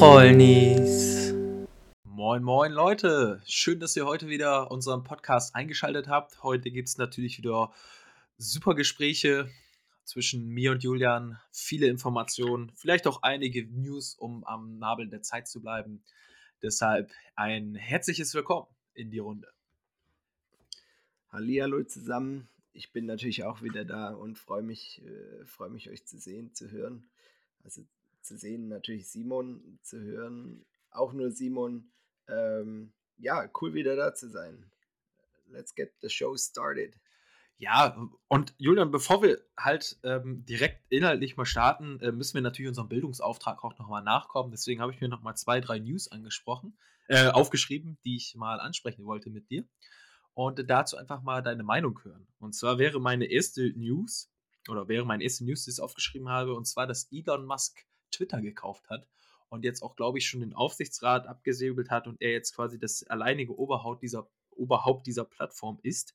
Trollnis. Moin, moin, Leute. Schön, dass ihr heute wieder unseren Podcast eingeschaltet habt. Heute gibt es natürlich wieder super Gespräche zwischen mir und Julian. Viele Informationen, vielleicht auch einige News, um am Nabel der Zeit zu bleiben. Deshalb ein herzliches Willkommen in die Runde. Hallihallo zusammen. Ich bin natürlich auch wieder da und freue mich, äh, freue mich, euch zu sehen, zu hören. Also zu sehen natürlich Simon, zu hören auch nur Simon. Ähm, ja, cool wieder da zu sein. Let's get the show started. Ja, und Julian, bevor wir halt ähm, direkt inhaltlich mal starten, äh, müssen wir natürlich unserem Bildungsauftrag auch nochmal nachkommen. Deswegen habe ich mir nochmal zwei, drei News angesprochen, äh, aufgeschrieben, die ich mal ansprechen wollte mit dir. Und dazu einfach mal deine Meinung hören. Und zwar wäre meine erste News, oder wäre meine erste News, die ich aufgeschrieben habe, und zwar, dass Elon Musk Twitter gekauft hat und jetzt auch, glaube ich, schon den Aufsichtsrat abgesäbelt hat und er jetzt quasi das alleinige Oberhaupt dieser, Oberhaupt dieser Plattform ist.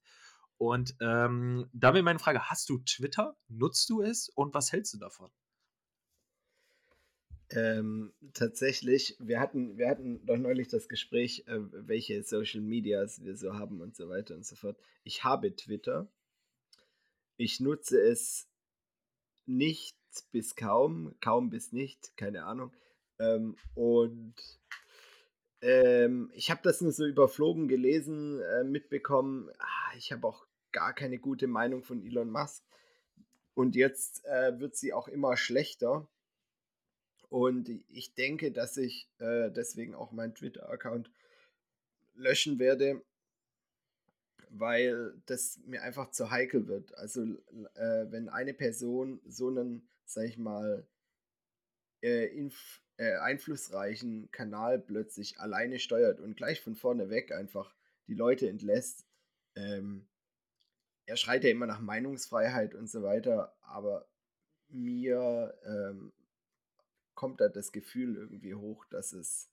Und ähm, da wäre meine Frage: Hast du Twitter? Nutzt du es? Und was hältst du davon? Ähm, tatsächlich, wir hatten, wir hatten doch neulich das Gespräch, äh, welche Social Medias wir so haben und so weiter und so fort. Ich habe Twitter. Ich nutze es nicht bis kaum, kaum bis nicht, keine Ahnung. Ähm, und ähm, ich habe das nur so überflogen gelesen, äh, mitbekommen. Ah, ich habe auch gar keine gute Meinung von Elon Musk. Und jetzt äh, wird sie auch immer schlechter. Und ich denke, dass ich äh, deswegen auch meinen Twitter-Account löschen werde, weil das mir einfach zu heikel wird. Also äh, wenn eine Person so einen, sag ich mal, äh, inf äh, einflussreichen Kanal plötzlich alleine steuert und gleich von vorne weg einfach die Leute entlässt. Ähm, er schreit ja immer nach Meinungsfreiheit und so weiter, aber mir ähm, kommt da das Gefühl irgendwie hoch, dass es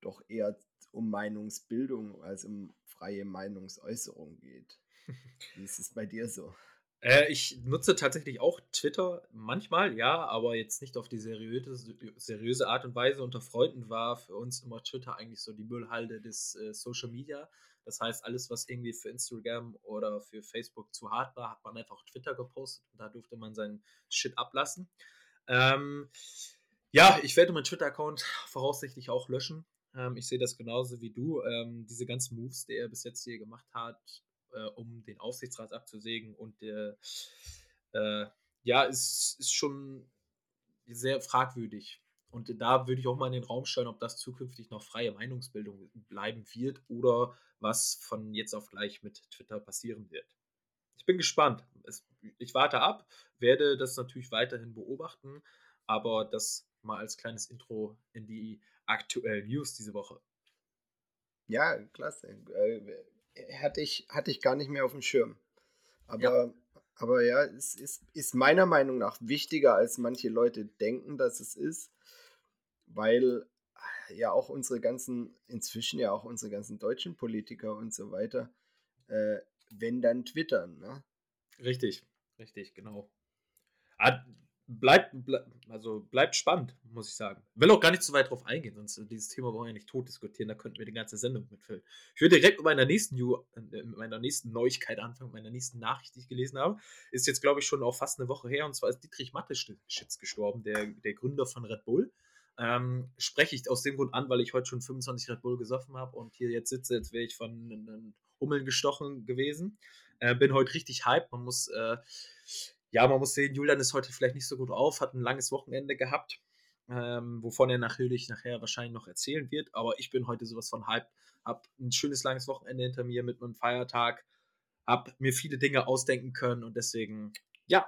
doch eher um Meinungsbildung als um freie Meinungsäußerung geht. Wie ist es bei dir so? Äh, ich nutze tatsächlich auch Twitter manchmal, ja, aber jetzt nicht auf die seriöse, seriöse Art und Weise. Unter Freunden war für uns immer Twitter eigentlich so die Müllhalde des äh, Social Media. Das heißt, alles, was irgendwie für Instagram oder für Facebook zu hart war, hat man einfach auf Twitter gepostet und da durfte man seinen Shit ablassen. Ähm, ja, ich werde meinen Twitter-Account voraussichtlich auch löschen. Ähm, ich sehe das genauso wie du. Ähm, diese ganzen Moves, die er bis jetzt hier gemacht hat, äh, um den Aufsichtsrat abzusägen. Und der, äh, ja, ist, ist schon sehr fragwürdig. Und da würde ich auch mal in den Raum stellen, ob das zukünftig noch freie Meinungsbildung bleiben wird oder was von jetzt auf gleich mit Twitter passieren wird. Ich bin gespannt. Es, ich warte ab, werde das natürlich weiterhin beobachten, aber das mal als kleines Intro in die aktuellen News diese Woche. Ja, klasse. Hatte ich, hatte ich gar nicht mehr auf dem Schirm. Aber ja, aber ja es ist, ist meiner Meinung nach wichtiger, als manche Leute denken, dass es ist, weil ja auch unsere ganzen, inzwischen ja auch unsere ganzen deutschen Politiker und so weiter, äh, wenn dann twittern. Ne? Richtig, richtig, genau. Ah, bleibt, bleib, also bleibt spannend, muss ich sagen. Will auch gar nicht zu weit drauf eingehen, sonst äh, dieses Thema wollen wir ja nicht tot diskutieren, da könnten wir die ganze Sendung mitfüllen. Ich würde direkt mit meiner nächsten, New, äh, mit meiner nächsten Neuigkeit anfangen, mit meiner nächsten Nachricht, die ich gelesen habe. Ist jetzt, glaube ich, schon auch fast eine Woche her, und zwar ist Dietrich Mateschitz gestorben, der, der Gründer von Red Bull. Ähm, spreche ich aus dem Grund an, weil ich heute schon 25 Red Bull gesoffen habe und hier jetzt sitze, als wäre ich von einem Hummeln gestochen gewesen. Äh, bin heute richtig hype. Man muss äh, ja, man muss sehen, Julian ist heute vielleicht nicht so gut auf, hat ein langes Wochenende gehabt, ähm, wovon er natürlich nachher wahrscheinlich noch erzählen wird. Aber ich bin heute sowas von Hype, hab ein schönes langes Wochenende hinter mir mit einem Feiertag, hab mir viele Dinge ausdenken können und deswegen, ja.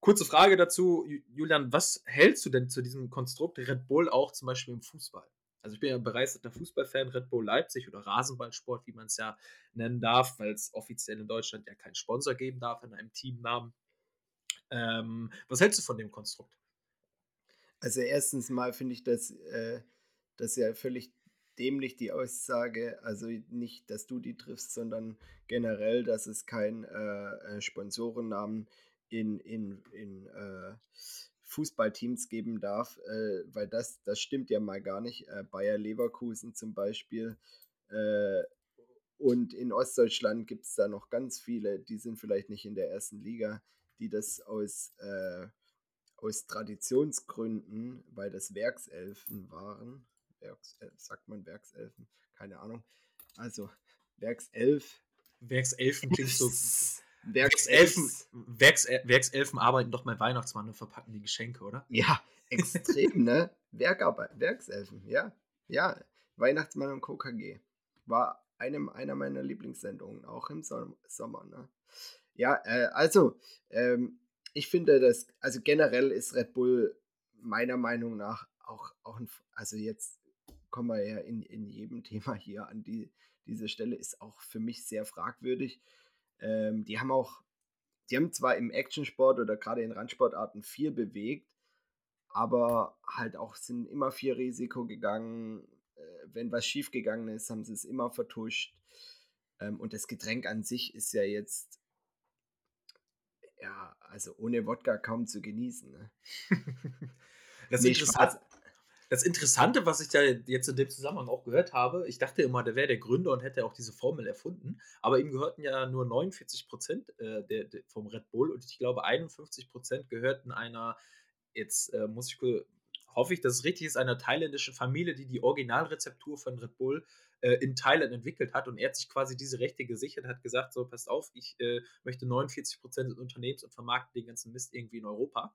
Kurze Frage dazu, Julian, was hältst du denn zu diesem Konstrukt Red Bull auch zum Beispiel im Fußball? Also ich bin ja ein begeisterter Fußballfan, Red Bull Leipzig oder Rasenballsport, wie man es ja nennen darf, weil es offiziell in Deutschland ja keinen Sponsor geben darf in einem Teamnamen. Ähm, was hältst du von dem Konstrukt? Also erstens mal finde ich das, äh, das ja völlig dämlich, die Aussage, also nicht, dass du die triffst, sondern generell, dass es kein äh, äh Sponsorennamen in, in, in äh, Fußballteams geben darf, äh, weil das, das stimmt ja mal gar nicht. Äh, Bayer Leverkusen zum Beispiel. Äh, und in Ostdeutschland gibt es da noch ganz viele, die sind vielleicht nicht in der ersten Liga, die das aus, äh, aus Traditionsgründen, weil das Werkselfen waren, Werkself, sagt man Werkselfen, keine Ahnung, also Werkself. Werkselfen klingt so. Werkselfen, Werks, Werkselfen arbeiten doch bei Weihnachtsmann und verpacken die Geschenke, oder? Ja, extrem, ne? Werkarbeit, Werkselfen, ja. Ja, Weihnachtsmann und KKG. War einem, einer meiner Lieblingssendungen, auch im Sommer, ne? Ja, äh, also, ähm, ich finde, dass, also generell ist Red Bull meiner Meinung nach auch, auch ein, also jetzt kommen wir ja in, in jedem Thema hier an die, diese Stelle, ist auch für mich sehr fragwürdig. Ähm, die haben auch, die haben zwar im Actionsport oder gerade in Randsportarten viel bewegt, aber halt auch sind immer viel Risiko gegangen. Äh, wenn was schiefgegangen ist, haben sie es immer vertuscht. Ähm, und das Getränk an sich ist ja jetzt, ja, also ohne Wodka kaum zu genießen. Ne? das, nee, Interessante, das Interessante, was ich da jetzt in dem Zusammenhang auch gehört habe, ich dachte immer, der wäre der Gründer und hätte auch diese Formel erfunden, aber ihm gehörten ja nur 49 Prozent äh, vom Red Bull und ich glaube 51 Prozent gehörten einer, jetzt äh, muss ich hoffe ich, dass es richtig ist, einer thailändischen Familie, die die Originalrezeptur von Red Bull äh, in Thailand entwickelt hat und er hat sich quasi diese Rechte gesichert, hat gesagt, so passt auf, ich äh, möchte 49 Prozent des Unternehmens und vermarkte den ganzen Mist irgendwie in Europa.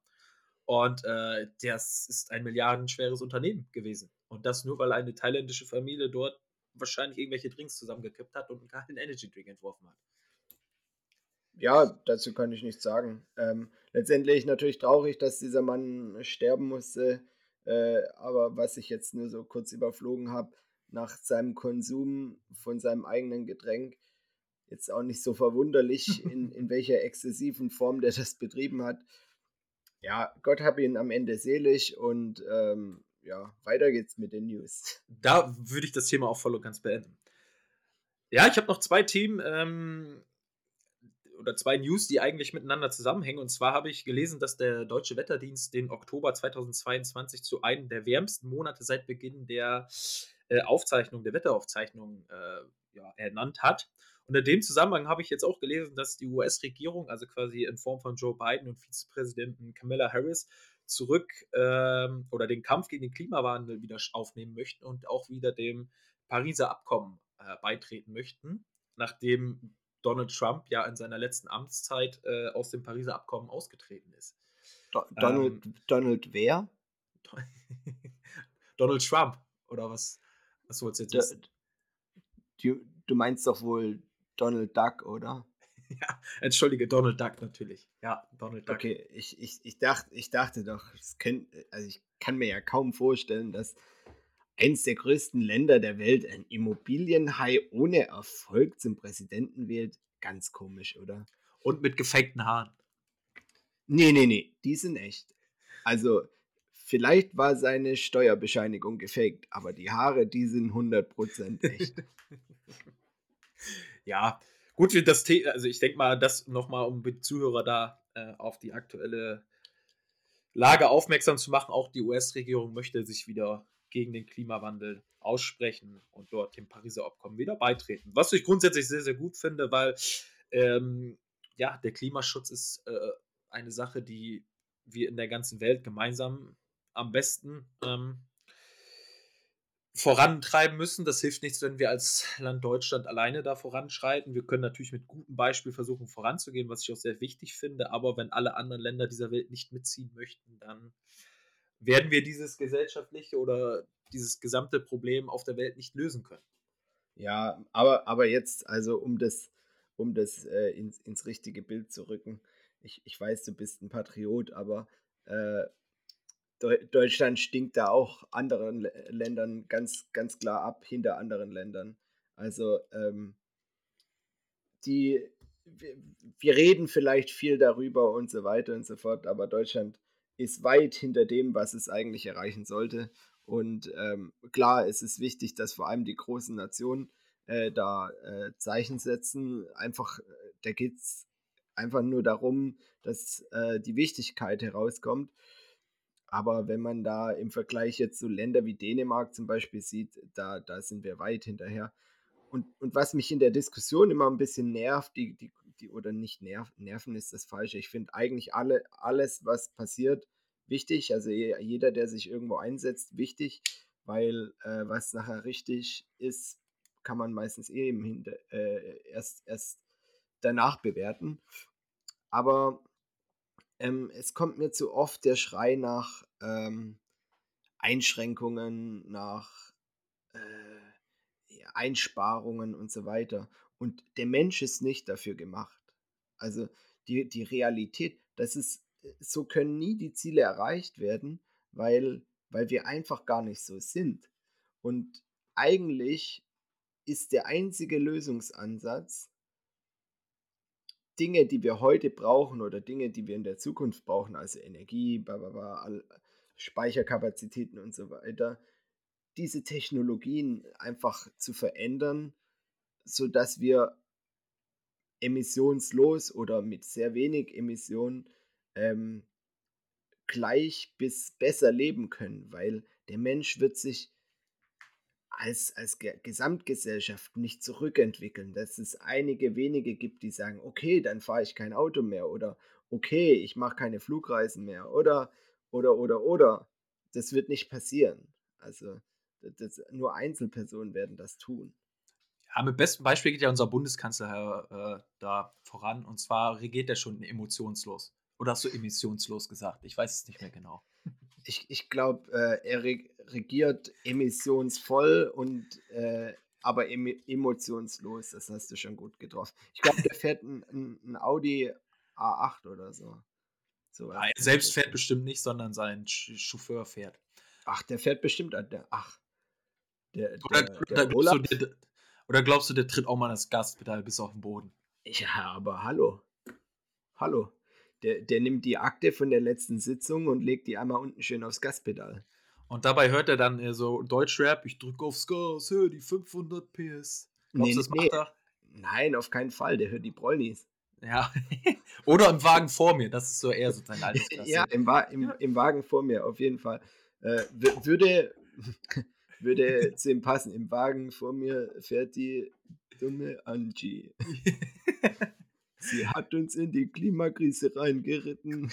Und äh, das ist ein milliardenschweres Unternehmen gewesen. Und das nur, weil eine thailändische Familie dort wahrscheinlich irgendwelche Drinks zusammengekippt hat und einen Energy Drink entworfen hat. Ja, dazu kann ich nichts sagen. Ähm, letztendlich natürlich traurig, dass dieser Mann sterben musste. Äh, aber was ich jetzt nur so kurz überflogen habe, nach seinem Konsum von seinem eigenen Getränk, jetzt auch nicht so verwunderlich, in, in welcher exzessiven Form der das betrieben hat ja, Gott hab ihn am Ende selig und ähm, ja, weiter geht's mit den News. Da würde ich das Thema auch voll und ganz beenden. Ja, ich habe noch zwei Themen ähm, oder zwei News, die eigentlich miteinander zusammenhängen. Und zwar habe ich gelesen, dass der Deutsche Wetterdienst den Oktober 2022 zu einem der wärmsten Monate seit Beginn der äh, Aufzeichnung, der Wetteraufzeichnung äh, ja, ernannt hat. Und in dem Zusammenhang habe ich jetzt auch gelesen, dass die US-Regierung, also quasi in Form von Joe Biden und Vizepräsidenten Kamala Harris, zurück ähm, oder den Kampf gegen den Klimawandel wieder aufnehmen möchten und auch wieder dem Pariser Abkommen äh, beitreten möchten, nachdem Donald Trump ja in seiner letzten Amtszeit äh, aus dem Pariser Abkommen ausgetreten ist. Do Donald, ähm, Donald wer? Donald Trump, oder was? Was sollst du jetzt wissen? Du, du meinst doch wohl Donald Duck, oder? Ja, entschuldige, Donald Duck natürlich. Ja, Donald Duck. Okay, ich, ich, ich, dachte, ich dachte doch, könnt, also ich kann mir ja kaum vorstellen, dass eins der größten Länder der Welt ein Immobilienhai ohne Erfolg zum Präsidenten wählt. Ganz komisch, oder? Und mit gefakten Haaren. Nee, nee, nee, die sind echt. Also, vielleicht war seine Steuerbescheinigung gefaked, aber die Haare, die sind 100% echt. ja, gut, das The also ich denke mal, das nochmal, um die Zuhörer da äh, auf die aktuelle Lage aufmerksam zu machen. Auch die US-Regierung möchte sich wieder gegen den Klimawandel aussprechen und dort dem Pariser Abkommen wieder beitreten. Was ich grundsätzlich sehr, sehr gut finde, weil ähm, ja, der Klimaschutz ist äh, eine Sache, die wir in der ganzen Welt gemeinsam am besten ähm, vorantreiben müssen. Das hilft nichts, wenn wir als Land Deutschland alleine da voranschreiten. Wir können natürlich mit gutem Beispiel versuchen voranzugehen, was ich auch sehr wichtig finde. Aber wenn alle anderen Länder dieser Welt nicht mitziehen möchten, dann werden wir dieses gesellschaftliche oder dieses gesamte Problem auf der Welt nicht lösen können. Ja, aber, aber jetzt, also um das, um das äh, ins, ins richtige Bild zu rücken. Ich, ich weiß, du bist ein Patriot, aber äh, Deutschland stinkt da auch anderen Ländern ganz, ganz klar ab, hinter anderen Ländern. Also ähm, die, wir, wir reden vielleicht viel darüber und so weiter und so fort, aber Deutschland ist weit hinter dem, was es eigentlich erreichen sollte. Und ähm, klar, es ist wichtig, dass vor allem die großen Nationen äh, da äh, Zeichen setzen. Einfach, äh, da geht es einfach nur darum, dass äh, die Wichtigkeit herauskommt. Aber wenn man da im Vergleich jetzt zu Ländern wie Dänemark zum Beispiel sieht, da, da sind wir weit hinterher. Und, und was mich in der Diskussion immer ein bisschen nervt, die, die, die oder nicht nerv, nerven ist das Falsche. Ich finde eigentlich alle, alles, was passiert, wichtig. Also jeder, der sich irgendwo einsetzt, wichtig, weil äh, was nachher richtig ist, kann man meistens eh im Hinter, äh, erst, erst danach bewerten. Aber ähm, es kommt mir zu oft der Schrei nach ähm, Einschränkungen, nach äh, Einsparungen und so weiter. Und der Mensch ist nicht dafür gemacht. Also die, die Realität, das ist, so können nie die Ziele erreicht werden, weil, weil wir einfach gar nicht so sind. Und eigentlich ist der einzige Lösungsansatz, Dinge, die wir heute brauchen oder Dinge, die wir in der Zukunft brauchen, also Energie, Speicherkapazitäten und so weiter, diese Technologien einfach zu verändern, sodass wir emissionslos oder mit sehr wenig Emissionen ähm, gleich bis besser leben können, weil der Mensch wird sich als, als Gesamtgesellschaft nicht zurückentwickeln, dass es einige wenige gibt, die sagen, okay, dann fahre ich kein Auto mehr oder okay, ich mache keine Flugreisen mehr oder oder oder oder. Das wird nicht passieren. Also das, nur Einzelpersonen werden das tun. Ja, mit bestem Beispiel geht ja unser Bundeskanzler äh, da voran und zwar regiert er schon emotionslos. Oder hast du emissionslos gesagt? Ich weiß es nicht mehr genau ich, ich glaube, äh, er regiert emissionsvoll und äh, aber em emotionslos. Das hast du schon gut getroffen. Ich glaube, der fährt ein, ein, Audi A8 oder so. so ja, er selbst fährt bestimmt nicht, sondern sein Chauffeur fährt. Ach, der fährt bestimmt. Der, ach. Der, der, oder, der glaubst du, der, oder glaubst du, der tritt auch mal das Gaspedal bis auf den Boden? Ja, aber hallo. Hallo. Der, der nimmt die Akte von der letzten Sitzung und legt die einmal unten schön aufs Gaspedal. Und dabei hört er dann äh, so Deutschrap, ich drücke aufs Gas, hör die 500 PS. Glaubst nee, das nee. macht er? Nein, auf keinen Fall, der hört die Brollnies. Ja, oder im Wagen vor mir, das ist so eher so sein Altersklasse. ja, im, Wa im, im, Wagen vor mir, auf jeden Fall. Äh, würde, würde zu ihm passen, im Wagen vor mir fährt die dumme Angie. Sie hat uns in die Klimakrise reingeritten.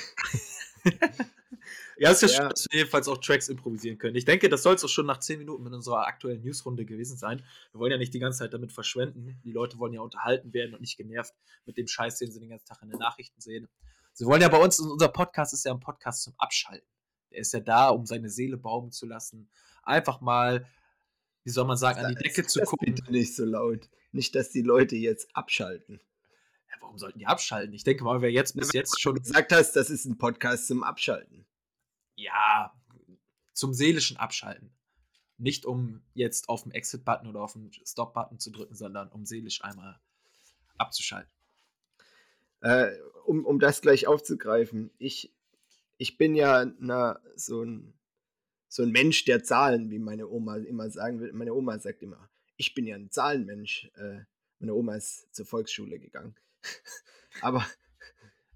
ja, es ist ja, ja. schön, dass wir jedenfalls auch Tracks improvisieren können. Ich denke, das soll es auch schon nach 10 Minuten mit unserer aktuellen Newsrunde gewesen sein. Wir wollen ja nicht die ganze Zeit damit verschwenden. Die Leute wollen ja unterhalten werden und nicht genervt mit dem Scheiß, den sie den ganzen Tag in den Nachrichten sehen. Sie wollen ja bei uns, unser Podcast ist ja ein Podcast zum Abschalten. Der ist ja da, um seine Seele baumen zu lassen. Einfach mal, wie soll man sagen, an die Decke zu gucken. Bitte nicht so laut. Nicht, dass die Leute jetzt abschalten warum sollten die abschalten? Ich denke mal, wer jetzt bis jetzt schon gesagt hast, das ist ein Podcast zum Abschalten. Ja, zum seelischen Abschalten. Nicht um jetzt auf den Exit-Button oder auf den Stop-Button zu drücken, sondern um seelisch einmal abzuschalten. Äh, um, um das gleich aufzugreifen, ich, ich bin ja na, so, ein, so ein Mensch der Zahlen, wie meine Oma immer sagen will. Meine Oma sagt immer, ich bin ja ein Zahlenmensch. Äh, meine Oma ist zur Volksschule gegangen. Aber.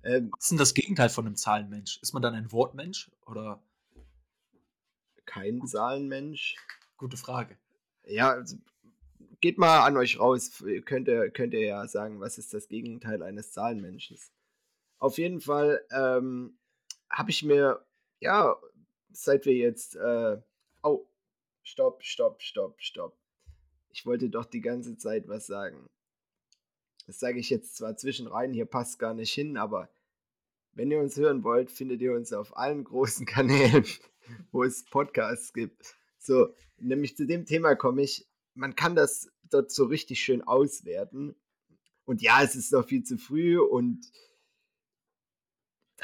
Ähm, Was ist denn das Gegenteil von einem Zahlenmensch? Ist man dann ein Wortmensch oder? Kein Zahlenmensch? Gute Frage. Ja, also, geht mal an euch raus. Könnt ihr, könnt ihr ja sagen, was ist das Gegenteil eines Zahlenmenschen? Auf jeden Fall ähm, habe ich mir, ja, seit wir jetzt, äh, oh, stopp, stopp, stopp, stopp. Ich wollte doch die ganze Zeit was sagen. Das sage ich jetzt zwar zwischen rein, hier passt gar nicht hin, aber wenn ihr uns hören wollt, findet ihr uns auf allen großen Kanälen, wo es Podcasts gibt. So, nämlich zu dem Thema komme ich. Man kann das dort so richtig schön auswerten. Und ja, es ist noch viel zu früh und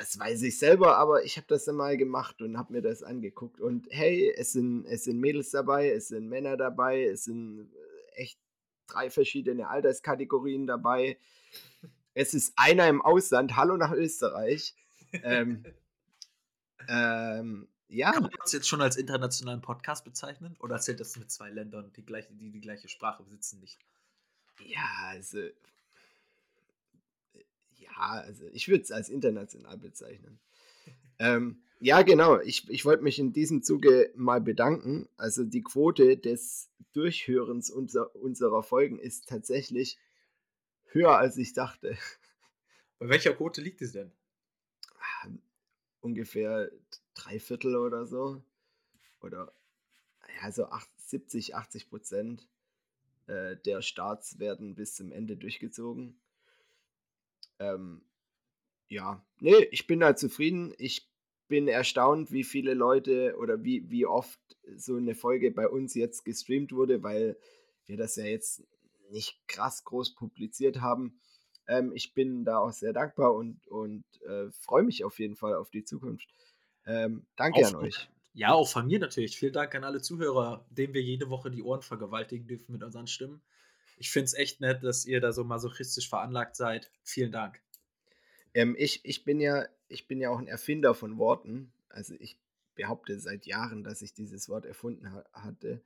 das weiß ich selber, aber ich habe das mal gemacht und habe mir das angeguckt. Und hey, es sind, es sind Mädels dabei, es sind Männer dabei, es sind echt drei verschiedene Alterskategorien dabei. Es ist einer im Ausland. Hallo nach Österreich. ähm, ähm, ja. Kann man das jetzt schon als internationalen Podcast bezeichnen? Oder zählt das mit zwei Ländern, die, gleiche, die die gleiche Sprache besitzen, nicht? Ja, also. Ja, also ich würde es als international bezeichnen. ähm, Ja, genau. Ich, ich wollte mich in diesem Zuge mal bedanken. Also die Quote des Durchhörens unser, unserer Folgen ist tatsächlich höher, als ich dachte. Bei welcher Quote liegt es denn? Ungefähr drei Viertel oder so. Oder ja, so 70, 80 Prozent äh, der Starts werden bis zum Ende durchgezogen. Ähm, ja, nee, ich bin da zufrieden. Ich bin erstaunt, wie viele Leute oder wie, wie oft so eine Folge bei uns jetzt gestreamt wurde, weil wir das ja jetzt nicht krass groß publiziert haben. Ähm, ich bin da auch sehr dankbar und, und äh, freue mich auf jeden Fall auf die Zukunft. Ähm, danke Auf, an euch. ja, auch von mir natürlich. Vielen Dank an alle Zuhörer, denen wir jede Woche die Ohren vergewaltigen dürfen mit unseren Stimmen. Ich finde es echt nett, dass ihr da so masochistisch veranlagt seid. Vielen Dank. Ähm, ich, ich, bin ja, ich bin ja auch ein Erfinder von Worten. Also ich behaupte seit Jahren, dass ich dieses Wort erfunden ha hatte.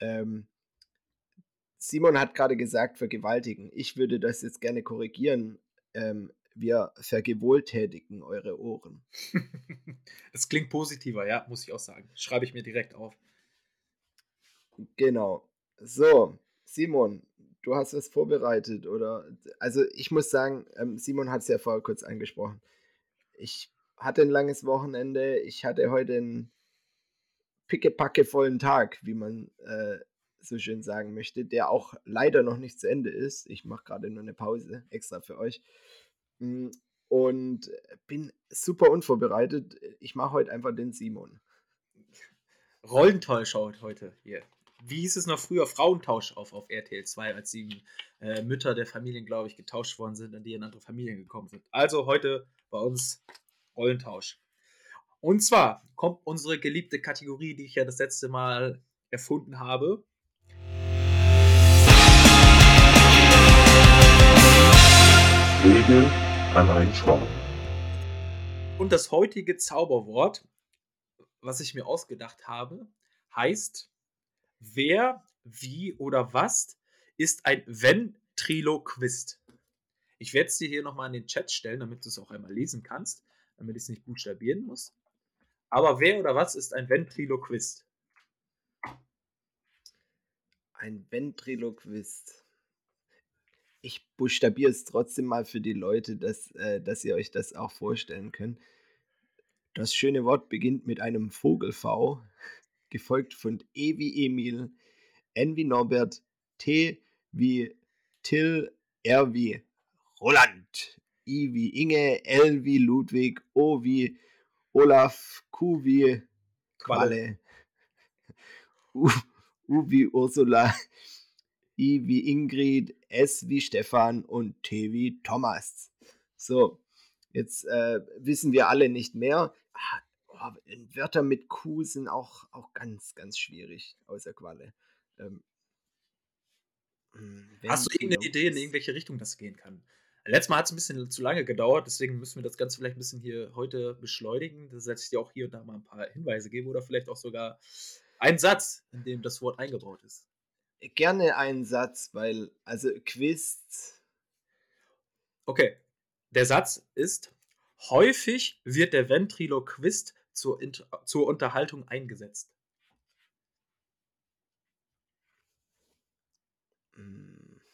Ähm, Simon hat gerade gesagt, vergewaltigen. Ich würde das jetzt gerne korrigieren. Ähm, wir vergewohltätigen eure Ohren. das klingt positiver, ja, muss ich auch sagen. Schreibe ich mir direkt auf. Genau. So, Simon, du hast was vorbereitet, oder? Also ich muss sagen, ähm, Simon hat es ja vorher kurz angesprochen. Ich hatte ein langes Wochenende, ich hatte heute einen pickepackevollen Tag, wie man äh, so schön sagen möchte, der auch leider noch nicht zu Ende ist. Ich mache gerade nur eine Pause extra für euch. Mm, und bin super unvorbereitet. Ich mache heute einfach den Simon. Rollentausch heute hier. Wie hieß es noch früher? Frauentausch auf, auf RTL 2, als die äh, Mütter der Familien, glaube ich, getauscht worden sind und die in andere Familien gekommen sind. Also heute bei uns Rollentausch. Und zwar kommt unsere geliebte Kategorie, die ich ja das letzte Mal erfunden habe. Regel allein Schwamm. Und das heutige Zauberwort, was ich mir ausgedacht habe, heißt Wer, wie oder was ist ein Ventriloquist? Ich werde es dir hier nochmal in den Chat stellen, damit du es auch einmal lesen kannst, damit ich es nicht buchstabieren muss. Aber wer oder was ist ein Ventriloquist? Ein Ventriloquist ich buchstabiere es trotzdem mal für die Leute, dass, äh, dass ihr euch das auch vorstellen könnt. Das schöne Wort beginnt mit einem Vogel V, gefolgt von E wie Emil, N wie Norbert, T wie Till, R wie Roland, I wie Inge, L wie Ludwig, O wie Olaf, Q wie Qualle, U, U wie Ursula, I wie Ingrid, S wie Stefan und T wie Thomas. So, jetzt äh, wissen wir alle nicht mehr. Oh, Wörter mit Q sind auch, auch ganz, ganz schwierig, außer Qualle. Ähm, hm, Hast du irgendeine Idee, in irgendwelche Richtung das gehen kann? Letztes Mal hat es ein bisschen zu lange gedauert, deswegen müssen wir das Ganze vielleicht ein bisschen hier heute beschleunigen, dass ich dir auch hier und da mal ein paar Hinweise gebe oder vielleicht auch sogar einen Satz, in dem das Wort eingebaut ist gerne einen Satz, weil, also Quiz. Okay. Der Satz ist: Häufig wird der Ventriloquist zur, zur Unterhaltung eingesetzt.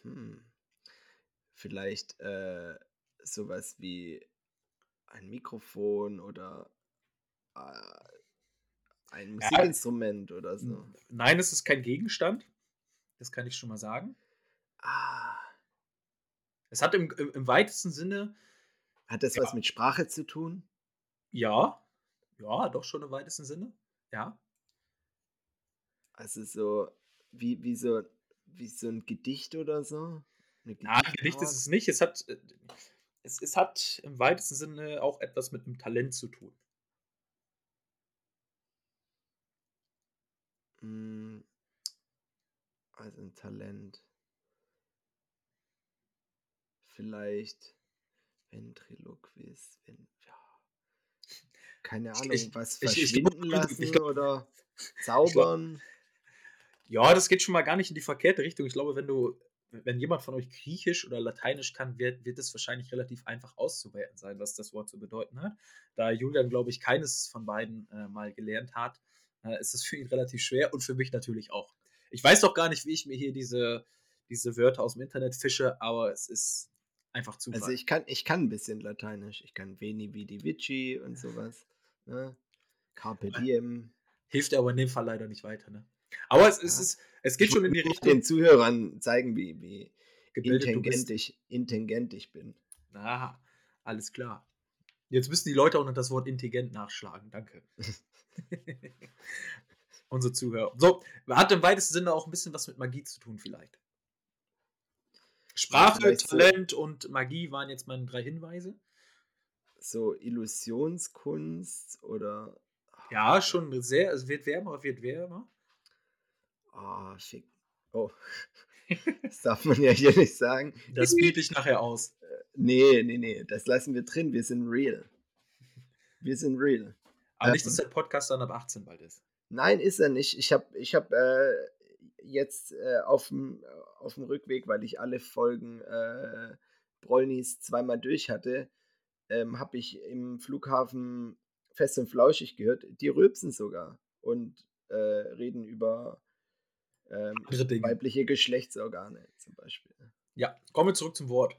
Mhm. Vielleicht äh, sowas wie ein Mikrofon oder äh, ein Musikinstrument ja, oder so. Nein, es ist kein Gegenstand. Das kann ich schon mal sagen. Ah. Es hat im, im, im weitesten Sinne. Hat das ja. was mit Sprache zu tun? Ja. Ja, doch schon im weitesten Sinne. Ja. Also so wie, wie so wie so ein Gedicht oder so? Nein, ein Gedicht ist es nicht. Es hat, äh, es, es hat im weitesten Sinne auch etwas mit einem Talent zu tun. Hm, also ein Talent. Vielleicht Ventriloquist, wenn, ja. Keine Ahnung, ich, was ich, verschwinden ich, lassen glaub, oder zaubern. Glaub, ja, das geht schon mal gar nicht in die verkehrte Richtung. Ich glaube, wenn du, wenn jemand von euch Griechisch oder Lateinisch kann, wird, wird es wahrscheinlich relativ einfach auszuwerten sein, was das Wort zu bedeuten hat. Da Julian, glaube ich, keines von beiden äh, mal gelernt hat, äh, ist es für ihn relativ schwer und für mich natürlich auch. Ich weiß doch gar nicht, wie ich mir hier diese, diese Wörter aus dem Internet fische, aber es ist einfach zu. Also ich kann, ich kann ein bisschen Lateinisch. Ich kann Veni Vidi Vici und sowas. Ne? Carpe diem. Hilft aber in dem Fall leider nicht weiter, ne? Aber es, es, ist, es geht Ich schon in die Richtung. den Zuhörern zeigen, wie, wie intelligent ich, intelligent ich bin. Aha, alles klar. Jetzt müssen die Leute auch noch das Wort intelligent nachschlagen. Danke. Unsere Zuhörer. So, hat im weitesten Sinne auch ein bisschen was mit Magie zu tun, vielleicht. Sprache, Talent und Magie waren jetzt meine drei Hinweise. So Illusionskunst oder. Ja, schon sehr. Es wird wärmer, wird wärmer. Ah, fick. Oh. Das darf man ja hier nicht sagen. Das biete ich nachher aus. Nee, nee, nee. Das lassen wir drin. Wir sind real. Wir sind real. Aber nicht, Ähm. dass der Podcast dann ab 18 bald ist. Nein, ist er nicht. Ich habe ich hab, äh, jetzt äh, auf dem Rückweg, weil ich alle Folgen äh, Bräunis zweimal durch hatte, ähm, habe ich im Flughafen fest und flauschig gehört. Die rülpsen sogar und äh, reden über ähm, weibliche Geschlechtsorgane zum Beispiel. Ja, kommen wir zurück zum Wort.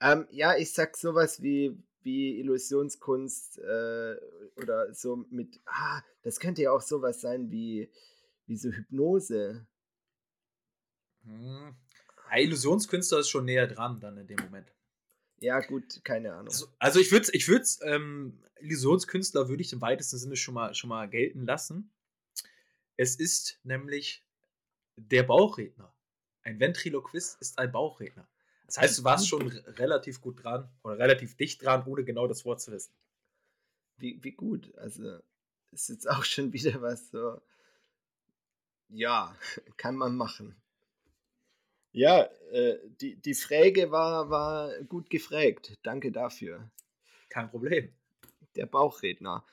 Ähm, ja, ich sag sowas wie, wie Illusionskunst äh, oder so mit, ah, das könnte ja auch sowas sein wie, wie so Hypnose. Hm. Ja, Illusionskünstler ist schon näher dran dann in dem Moment. Ja, gut, keine Ahnung. Also, also ich würde ich würd's, ähm, Illusionskünstler würde ich im weitesten Sinne schon mal, schon mal gelten lassen. Es ist nämlich der Bauchredner. Ein Ventriloquist ist ein Bauchredner. Das heißt, du warst schon relativ gut dran oder relativ dicht dran, ohne genau das Wort zu wissen. Wie, wie gut. Also, ist jetzt auch schon wieder was so. Ja, kann man machen. Ja, äh, die, die Frage war, war gut gefragt. Danke dafür. Kein Problem. Der Bauchredner.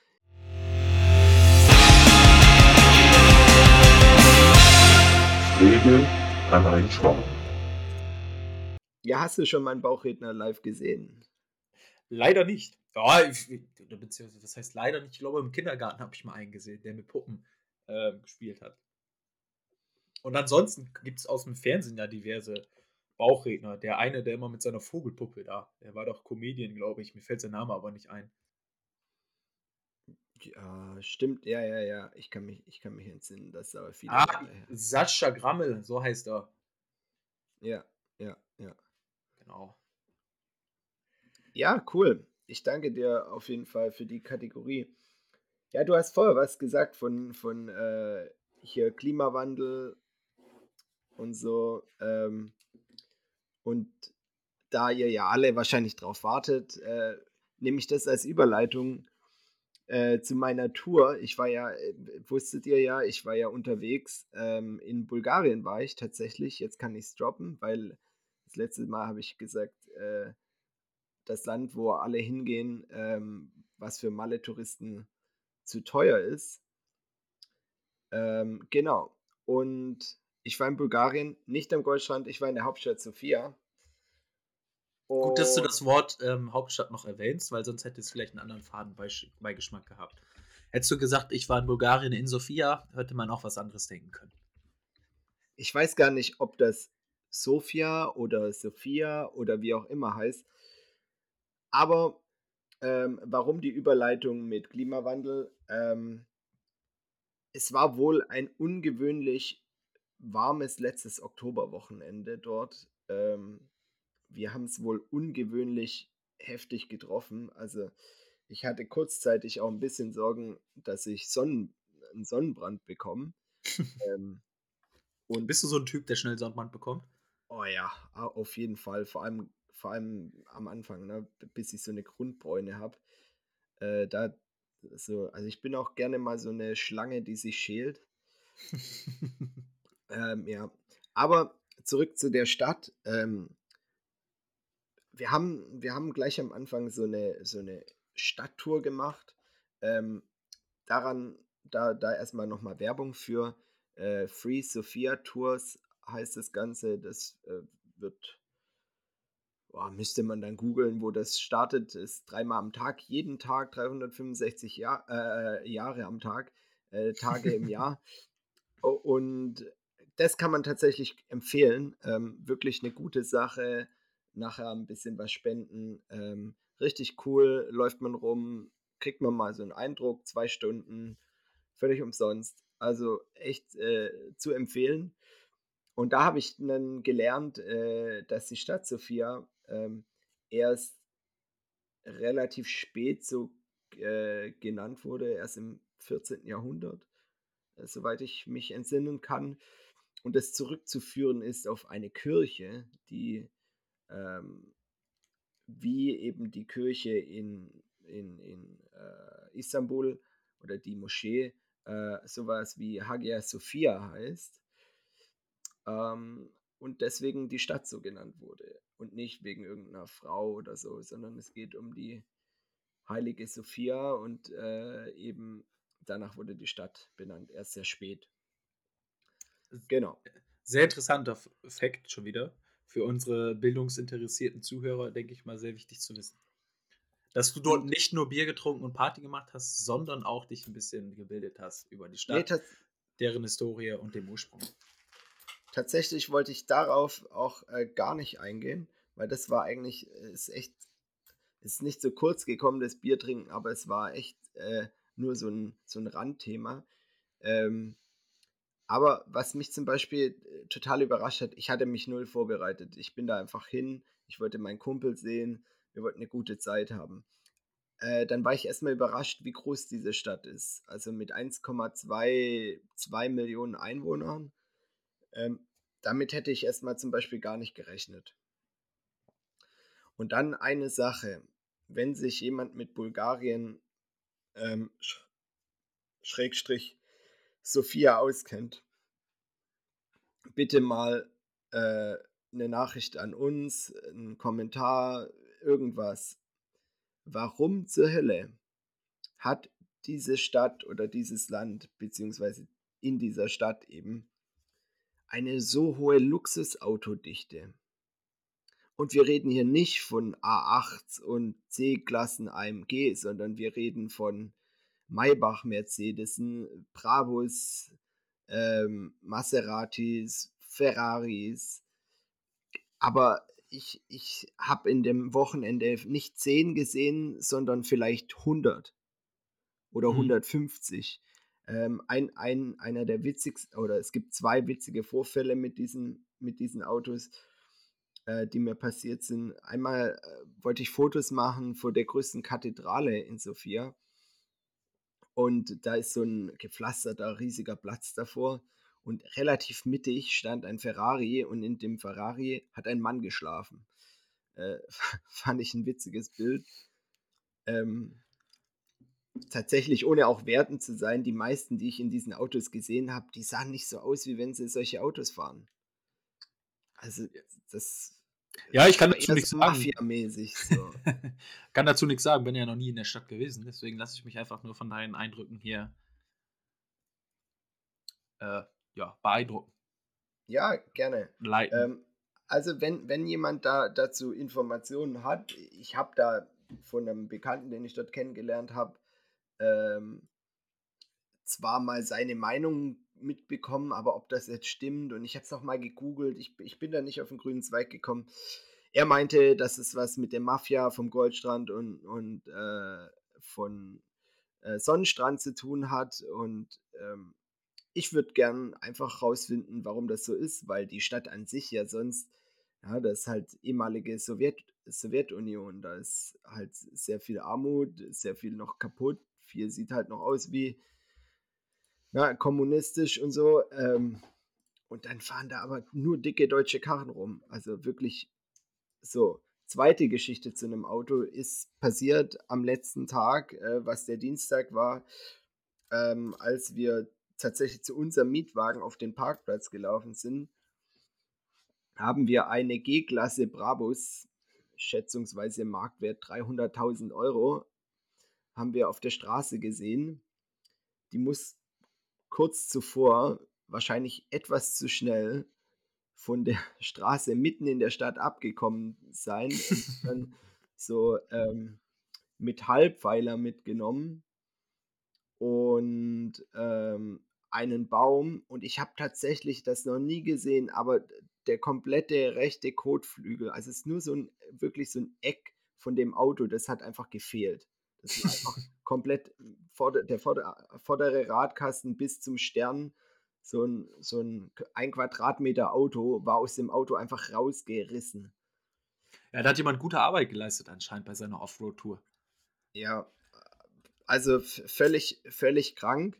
Regel allein Schwamm. Ja, hast du schon meinen Bauchredner live gesehen? Leider nicht. Ja, ich, beziehungsweise, das heißt leider nicht. Ich glaube, im Kindergarten habe ich mal einen gesehen, der mit Puppen äh, gespielt hat. Und ansonsten gibt es aus dem Fernsehen ja diverse Bauchredner. Der eine, der immer mit seiner Vogelpuppe da, der war doch Comedian, glaube ich. Mir fällt sein Name aber nicht ein. Ja, stimmt. Ja, ja, ja. Ich kann mich, ich kann mich entsinnen. Das ist aber viele Ah. Sascha Grammel, so heißt er. Ja, ja, ja. Genau. Ja, cool. Ich danke dir auf jeden Fall für die Kategorie. Ja, du hast vorher was gesagt von, von äh, hier Klimawandel und so. Ähm, und da ihr ja alle wahrscheinlich drauf wartet, äh, nehme ich das als Überleitung äh, zu meiner Tour. Ich war ja, äh, wusstet ihr ja, ich war ja unterwegs. Ähm, in Bulgarien war ich tatsächlich. Jetzt kann ich es droppen, weil das letzte Mal habe ich gesagt, äh, das Land, wo alle hingehen, ähm, was für Malle-Touristen zu teuer ist. Ähm, genau. Und ich war in Bulgarien, nicht am Goldstrand, ich war in der Hauptstadt Sofia. Gut, dass du Und- das Wort ähm, Hauptstadt noch erwähnst, weil sonst hätte es vielleicht einen anderen Fadenbeigeschmack gehabt. Hättest du gesagt, ich war in Bulgarien in Sofia, hätte man auch was anderes denken können. ich weiß gar nicht, ob das Sofia oder Sophia oder wie auch immer heißt. Aber ähm, warum die Überleitung mit Klimawandel? Ähm, es war wohl ein ungewöhnlich warmes letztes Oktoberwochenende dort. Ähm, wir haben es wohl ungewöhnlich heftig getroffen. Also ich hatte kurzzeitig auch ein bisschen Sorgen, dass ich Sonnen, einen Sonnenbrand bekomme. ähm, und Bist du so ein Typ, der schnell Sonnenbrand bekommt? Oh ja, au- auf jeden Fall. Vor allem, vor allem am Anfang, ne, bis ich so eine Grundbräune habe. Äh, da so, also ich bin auch gerne mal so eine Schlange, die sich schält. Ähm, ja, aber zurück zu der Stadt. Ähm, wir haben, wir haben gleich am Anfang so eine, so eine Stadttour gemacht. Ähm, daran, da, da erstmal nochmal Werbung für äh, Free Sophia Tours heißt das Ganze. Das äh, wird, boah, müsste man dann googeln, wo das startet. Ist dreimal am Tag, jeden Tag, 365 Jahr, äh, Jahre am Tag, äh, Tage im Jahr. Und das kann man tatsächlich empfehlen. Ähm, wirklich eine gute Sache. Nachher ein bisschen was spenden. Ähm, richtig cool, läuft man rum, kriegt man mal so einen Eindruck, zwei Stunden, völlig umsonst. Also echt äh, zu empfehlen. Und da habe ich dann gelernt, äh, dass die Stadt Sofia ähm, erst relativ spät so äh, genannt wurde, erst im 14. Jahrhundert, äh, soweit ich mich entsinnen kann. Und das zurückzuführen ist auf eine Kirche, die ähm, wie eben die Kirche in, in, in äh, Istanbul oder die Moschee äh, sowas wie Hagia Sophia heißt. Ähm, und deswegen die Stadt so genannt wurde. Und nicht wegen irgendeiner Frau oder so, sondern es geht um die heilige Sophia und äh, eben danach wurde die Stadt benannt, erst sehr spät. Genau. Sehr interessanter Fakt schon wieder. Für unsere bildungsinteressierten Zuhörer, denke ich mal, sehr wichtig zu wissen. Dass du dort nicht nur Bier getrunken und Party gemacht hast, sondern auch dich ein bisschen gebildet hast über die Stadt, nee, deren Historie und dem Ursprung. Tatsächlich wollte ich darauf auch äh, gar nicht eingehen, weil das war eigentlich, äh, ist echt, ist nicht so kurz gekommen, das Bier trinken, aber es war echt äh, nur so ein, so ein Randthema. Ähm, aber was mich zum Beispiel äh, total überrascht hat, ich hatte mich null vorbereitet. Ich bin da einfach hin, ich wollte meinen Kumpel sehen, wir wollten eine gute Zeit haben. Äh, dann war ich erstmal überrascht, wie groß diese Stadt ist. Also mit 1,22 Millionen Einwohnern. Ähm, damit hätte ich erstmal zum Beispiel gar nicht gerechnet. Und dann eine Sache, wenn sich jemand mit Bulgarien ähm, Schrägstrich Sophia auskennt, bitte mal äh, eine Nachricht an uns, einen Kommentar, irgendwas. Warum zur Hölle hat diese Stadt oder dieses Land, beziehungsweise in dieser Stadt eben, eine so hohe Luxusautodichte? Und wir reden hier nicht von A8 und C-Klassen AMG, sondern wir reden von Maybach Mercedesen, Bravos, ähm, Maseratis, Ferraris. Aber ich, ich habe in dem Wochenende nicht 10 gesehen, sondern vielleicht 100 oder mhm. 150. Ähm, ein, ein, einer der witzigsten, oder es gibt zwei witzige Vorfälle mit diesen, mit diesen Autos, äh, die mir passiert sind. Einmal äh, wollte ich Fotos machen vor der größten Kathedrale in Sofia. Und da ist so ein gepflasterter, riesiger Platz davor. Und relativ mittig stand ein Ferrari und in dem Ferrari hat ein Mann geschlafen. Äh, fand ich ein witziges Bild. Ähm, tatsächlich, ohne auch wertend zu sein, die meisten, die ich in diesen Autos gesehen habe, die sahen nicht so aus, wie wenn sie solche Autos fahren. Also, das ja, ich kann dazu nichts sagen. Mafia-mäßig. So. kann dazu nichts sagen, bin ja noch nie in der Stadt gewesen. Deswegen lasse ich mich einfach nur von deinen Eindrücken hier äh, ja, beeindrucken. Ja, gerne. Ähm, also, wenn, wenn jemand da dazu Informationen hat, ich habe da von einem Bekannten, den ich dort kennengelernt habe, ähm, zwar mal seine Meinung mitbekommen, aber ob das jetzt stimmt und ich habe es auch mal gegoogelt, ich, ich bin da nicht auf den grünen Zweig gekommen. Er meinte, dass es was mit der Mafia vom Goldstrand und, und äh, von äh, Sonnenstrand zu tun hat und ähm, ich würde gern einfach rausfinden, warum das so ist, weil die Stadt an sich ja sonst, ja, das ist halt ehemalige Sowjet, Sowjetunion, da ist halt sehr viel Armut, sehr viel noch kaputt, viel sieht halt noch aus wie ja, kommunistisch und so. Ähm, und dann fahren da aber nur dicke deutsche Karren rum. Also wirklich so. Zweite Geschichte zu einem Auto ist passiert am letzten Tag, äh, was der Dienstag war, ähm, als wir tatsächlich zu unserem Mietwagen auf den Parkplatz gelaufen sind, haben wir eine G-Klasse Brabus, schätzungsweise Marktwert 300.000 Euro, haben wir auf der Straße gesehen. Die muss kurz zuvor, wahrscheinlich etwas zu schnell, von der Straße mitten in der Stadt abgekommen sein und dann so ähm, Metallpfeiler mitgenommen und ähm, einen Baum und ich habe tatsächlich das noch nie gesehen, aber der komplette rechte Kotflügel, also es ist nur so ein wirklich so ein Eck von dem Auto, das hat einfach gefehlt. Das war einfach komplett vorder, der vorder, vordere Radkasten bis zum Stern. So ein, so ein ein Quadratmeter Auto war aus dem Auto einfach rausgerissen. Ja, da hat jemand gute Arbeit geleistet anscheinend bei seiner Offroad-Tour. Ja, also völlig, völlig krank.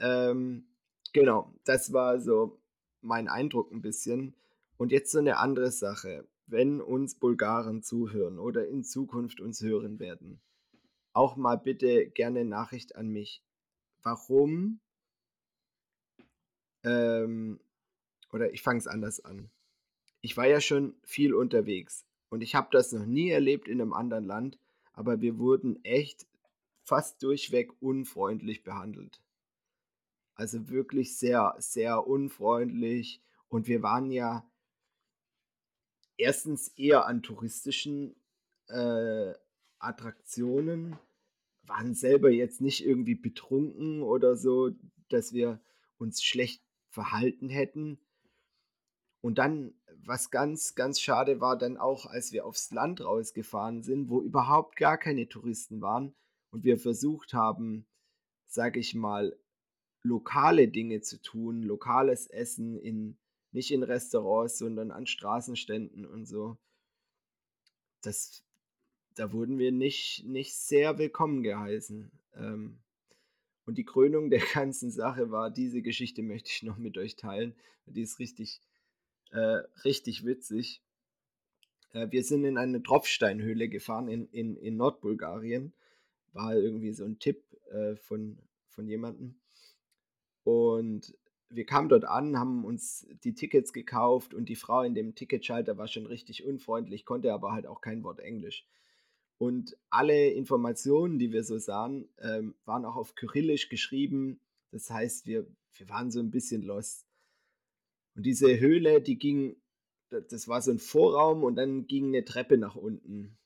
Ähm, genau, das war so mein Eindruck ein bisschen. Und jetzt so eine andere Sache. Wenn uns Bulgaren zuhören oder in Zukunft uns hören werden, auch mal bitte gerne Nachricht an mich. Warum? Ähm, oder ich fange es anders an. Ich war ja schon viel unterwegs und ich habe das noch nie erlebt in einem anderen Land, aber wir wurden echt fast durchweg unfreundlich behandelt. Also wirklich sehr, sehr unfreundlich. Und wir waren ja erstens eher an touristischen äh, Attraktionen, waren selber jetzt nicht irgendwie betrunken oder so, dass wir uns schlecht verhalten hätten. Und dann, was ganz, ganz schade war, dann auch, als wir aufs Land rausgefahren sind, wo überhaupt gar keine Touristen waren und wir versucht haben, sage ich mal, lokale Dinge zu tun, lokales Essen in nicht in Restaurants, sondern an Straßenständen und so. Das, da wurden wir nicht, nicht sehr willkommen geheißen. Ähm, und die Krönung der ganzen Sache war, diese Geschichte möchte ich noch mit euch teilen. Die ist richtig, äh, richtig witzig. Äh, wir sind in eine Tropfsteinhöhle gefahren in, in, in Nordbulgarien. War irgendwie so ein Tipp äh, von, von jemandem. Und wir kamen dort an, haben uns die Tickets gekauft und die Frau in dem Ticketschalter war schon richtig unfreundlich, konnte aber halt auch kein Wort Englisch. Und alle Informationen, die wir so sahen, ähm, waren auch auf Kyrillisch geschrieben. Das heißt, wir, wir waren so ein bisschen lost. Und diese Höhle, die ging, das war so ein Vorraum und dann ging eine Treppe nach unten.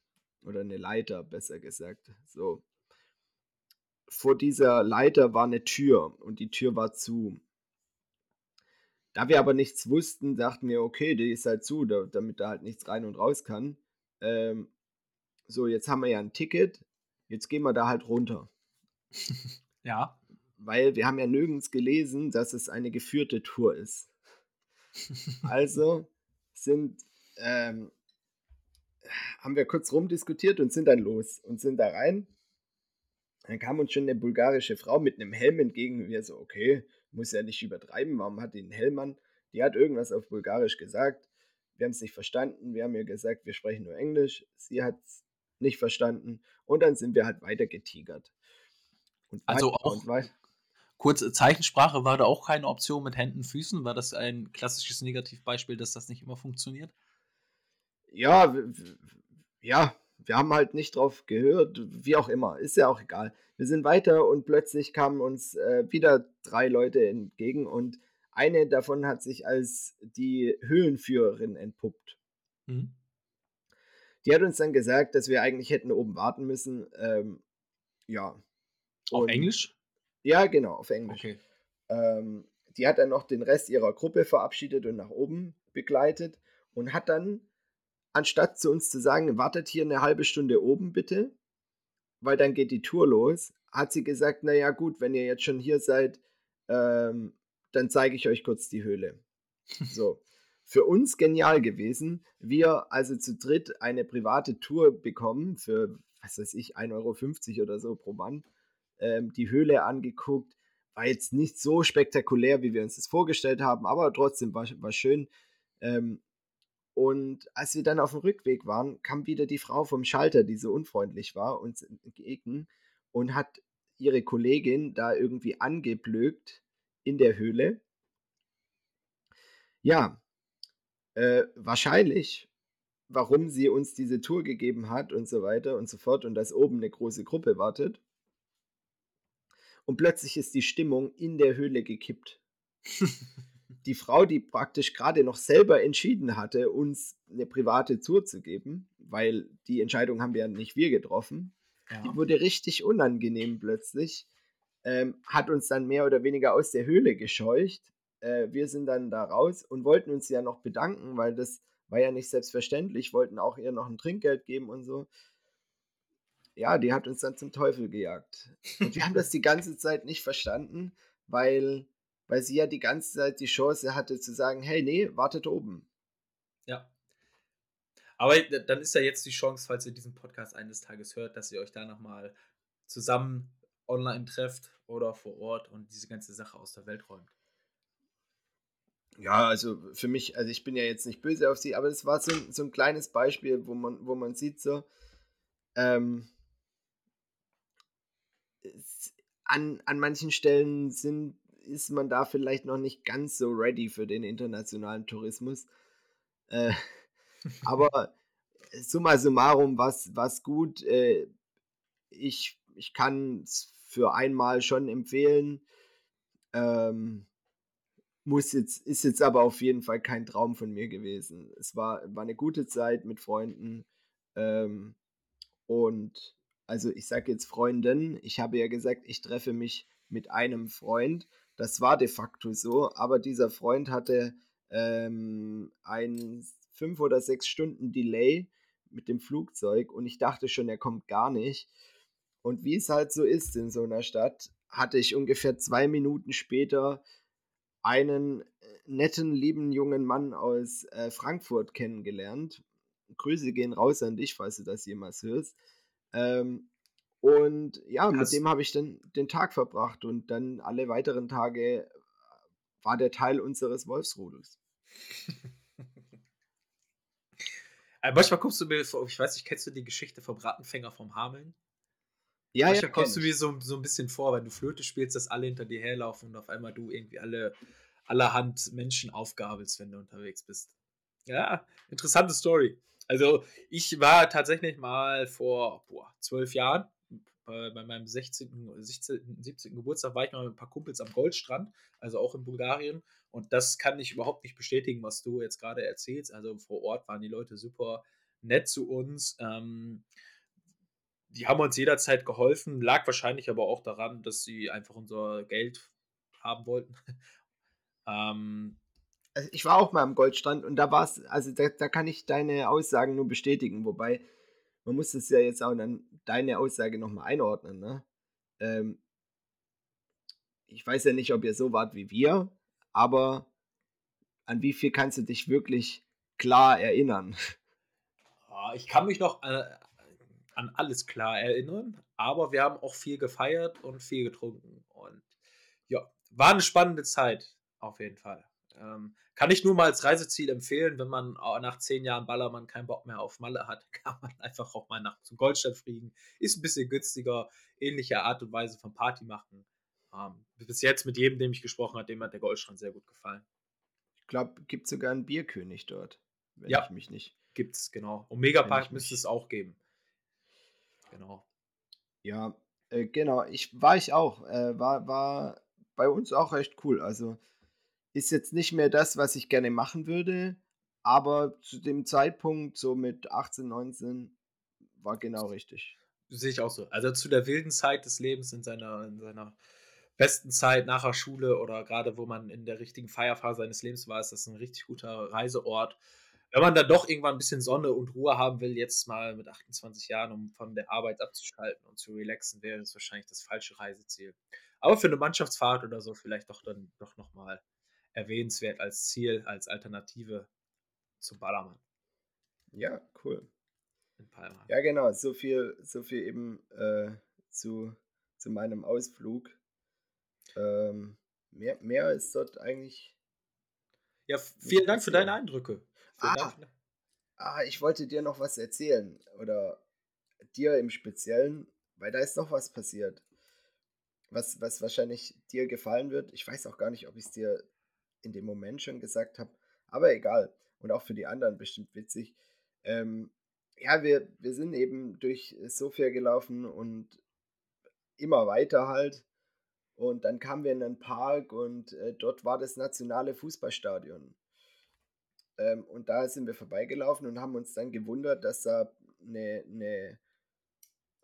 Oder eine Leiter, besser gesagt. So vor dieser Leiter war eine Tür und die Tür war zu. Da wir aber nichts wussten, dachten wir, okay, die ist halt zu, da, damit da halt nichts rein und raus kann. Ähm, so, jetzt haben wir ja ein Ticket, jetzt gehen wir da halt runter. ja. Weil wir haben ja nirgends gelesen, dass es eine geführte Tour ist. also sind, ähm, haben wir kurz rumdiskutiert und sind dann los und sind da rein dann kam uns schon eine bulgarische Frau mit einem Helm entgegen. Wir so, okay, muss ja nicht übertreiben, warum hat die einen Helm an? Die hat irgendwas auf Bulgarisch gesagt. Wir haben es nicht verstanden. Wir haben ihr gesagt, wir sprechen nur Englisch. Sie hat es nicht verstanden. Und dann sind wir halt weiter getigert. Und also auch kurze Zeichensprache war da auch keine Option mit Händen, Füßen. War das ein klassisches Negativbeispiel, dass das nicht immer funktioniert? Ja, ja, wir haben halt nicht drauf gehört, wie auch immer, ist ja auch egal. Wir sind weiter und plötzlich kamen uns äh, wieder drei Leute entgegen und eine davon hat sich als die Höhlenführerin entpuppt. Mhm. Die hat uns dann gesagt, dass wir eigentlich hätten oben warten müssen. Ähm, ja. Auf und, Englisch? Ja, genau, auf Englisch. Okay. Ähm, die hat dann noch den Rest ihrer Gruppe verabschiedet und nach oben begleitet und hat dann anstatt zu uns zu sagen, wartet hier eine halbe Stunde oben bitte, weil dann geht die Tour los, hat sie gesagt, naja gut, wenn ihr jetzt schon hier seid, ähm, dann zeige ich euch kurz die Höhle. So. Für uns genial gewesen. Wir also zu dritt eine private Tour bekommen für, was weiß ich, 1,50 Euro oder so pro Mann. Ähm, die Höhle angeguckt. War jetzt nicht so spektakulär, wie wir uns das vorgestellt haben, aber trotzdem war, war schön. Ähm, und als wir dann auf dem Rückweg waren, kam wieder die Frau vom Schalter, die so unfreundlich war, uns entgegen und hat ihre Kollegin da irgendwie angeblökt in der Höhle. Ja, äh, wahrscheinlich, warum sie uns diese Tour gegeben hat und so weiter und so fort und dass oben eine große Gruppe wartet. Und plötzlich ist die Stimmung in der Höhle gekippt. die Frau, die praktisch gerade noch selber entschieden hatte, uns eine private Tour zu geben, weil die Entscheidung haben ja nicht wir getroffen, Ja. die wurde richtig unangenehm plötzlich, ähm, hat uns dann mehr oder weniger aus der Höhle gescheucht. Äh, wir sind dann da raus und wollten uns ja noch bedanken, weil das war ja nicht selbstverständlich, wollten auch ihr noch ein Trinkgeld geben und so. Ja, die hat uns dann zum Teufel gejagt. Und wir haben das die ganze Zeit nicht verstanden, weil, weil sie ja die ganze Zeit die Chance hatte zu sagen, hey, nee, wartet oben. Ja. Aber dann ist ja jetzt die Chance, falls ihr diesen Podcast eines Tages hört, dass ihr euch da nochmal zusammen online trefft oder vor Ort und diese ganze Sache aus der Welt räumt. Ja, also für mich, also ich bin ja jetzt nicht böse auf sie, aber es war so, ein- so ein kleines Beispiel, wo man, wo man sieht so, ähm, es, an, an manchen Stellen sind, ist man da vielleicht noch nicht ganz so ready für den internationalen Tourismus. Äh, aber summa summarum, was was gut. Äh, ich ich kann es für einmal schon empfehlen. Ähm, muss jetzt, ist jetzt aber auf jeden Fall kein Traum von mir gewesen. Es war, war eine gute Zeit mit Freunden. Ähm, und also ich sage jetzt Freundin, ich habe ja gesagt, ich treffe mich mit einem Freund. Das war de facto so, aber dieser Freund hatte ähm, ein fünf oder sechs Stunden Delay mit dem Flugzeug und ich dachte schon, er kommt gar nicht. Und wie es halt so ist in so einer Stadt, hatte ich ungefähr zwei Minuten später einen äh, netten, lieben jungen Mann aus äh, Frankfurt kennengelernt. Grüße gehen raus an dich, falls du das jemals hörst. Ähm, und ja, mit Hast- dem habe ich dann den Tag verbracht und dann alle weiteren Tage war der Teil unseres Wolfsrudels. Äh, manchmal kommst du mir vor, ich weiß nicht, kennst du die Geschichte vom Rattenfänger vom Hameln? Ja, Manchmal ja, kommst du mir so, so ein bisschen vor, wenn du Flöte spielst, dass alle hinter dir herlaufen und auf einmal du irgendwie alle allerhand Menschen aufgabelst, wenn du unterwegs bist. Ja, interessante Story. Also, ich war tatsächlich mal vor boah, zwölf Jahren, bei, bei meinem 16., 16., 17. Geburtstag, war ich mal mit ein paar Kumpels am Goldstrand, also auch in Bulgarien. Und das kann ich überhaupt nicht bestätigen, was du jetzt gerade erzählst. Also vor Ort waren die Leute super nett zu uns. Ähm, die haben uns jederzeit geholfen, lag wahrscheinlich aber auch daran, dass sie einfach unser Geld haben wollten. ähm, Also ich war auch mal am Goldstrand und da war es, also da, da kann ich deine Aussagen nur bestätigen, wobei man muss es ja jetzt auch dann deine Aussage nochmal einordnen, ne? Ähm, ich weiß ja nicht, ob ihr so wart wie wir, aber an wie viel kannst du dich wirklich klar erinnern? ah, ich kann mich noch äh, an alles klar erinnern, aber wir haben auch viel gefeiert und viel getrunken. Und ja, war eine spannende Zeit, auf jeden Fall. Ähm, kann ich nur mal als Reiseziel empfehlen, wenn man nach zehn Jahren Ballermann keinen Bock mehr auf Malle hat, kann man einfach auch mal nach zum Goldstadt fliegen. Ist ein bisschen günstiger, ähnliche Art und Weise von Party machen. Ähm, bis jetzt mit jedem, dem ich gesprochen habe, dem hat der Goldstrand sehr gut gefallen. Ich glaube, gibt sogar einen Bierkönig dort, wenn Ja. ich mich nicht. Gibt's, genau. Wenn Omega-Park ich müsste es auch geben. Genau. Ja, äh, genau, ich war ich auch. Äh, war, war bei uns auch recht cool. Also ist jetzt nicht mehr das, was ich gerne machen würde, aber zu dem Zeitpunkt, so mit 18, 19, war genau richtig. Sehe ich auch so. Also zu der wilden Zeit des Lebens in seiner, in seiner besten Zeit nach der Schule oder gerade wo man in der richtigen Feierphase seines Lebens war, ist das ein richtig guter Reiseort. Wenn man dann doch irgendwann ein bisschen Sonne und Ruhe haben will, jetzt mal mit 28 Jahren, um von der Arbeit abzuschalten und zu relaxen, wäre das wahrscheinlich das falsche Reiseziel. Aber für eine Mannschaftsfahrt oder so vielleicht doch dann doch nochmal erwähnenswert als Ziel, als Alternative zum Ballermann Ja, cool. in Palma. Ja, genau, so viel, so viel eben äh, zu, zu meinem Ausflug. Ähm, mehr, mehr ist dort eigentlich. Ja, vielen Dank für deine. Eindrücke. Ah. Für- Ah, ich wollte dir noch was erzählen. Oder dir im Speziellen, weil da ist noch was passiert. Was, was wahrscheinlich dir gefallen wird. Ich weiß auch gar nicht, ob ich es dir in dem Moment schon gesagt habe. Aber egal. Und auch für die anderen bestimmt witzig. Ähm, ja, wir, wir sind eben durch Sofia gelaufen und immer weiter halt. Und dann kamen wir in einen Park und äh, dort war das nationale Fußballstadion. Ähm, und da sind wir vorbeigelaufen und haben uns dann gewundert, dass da eine, eine,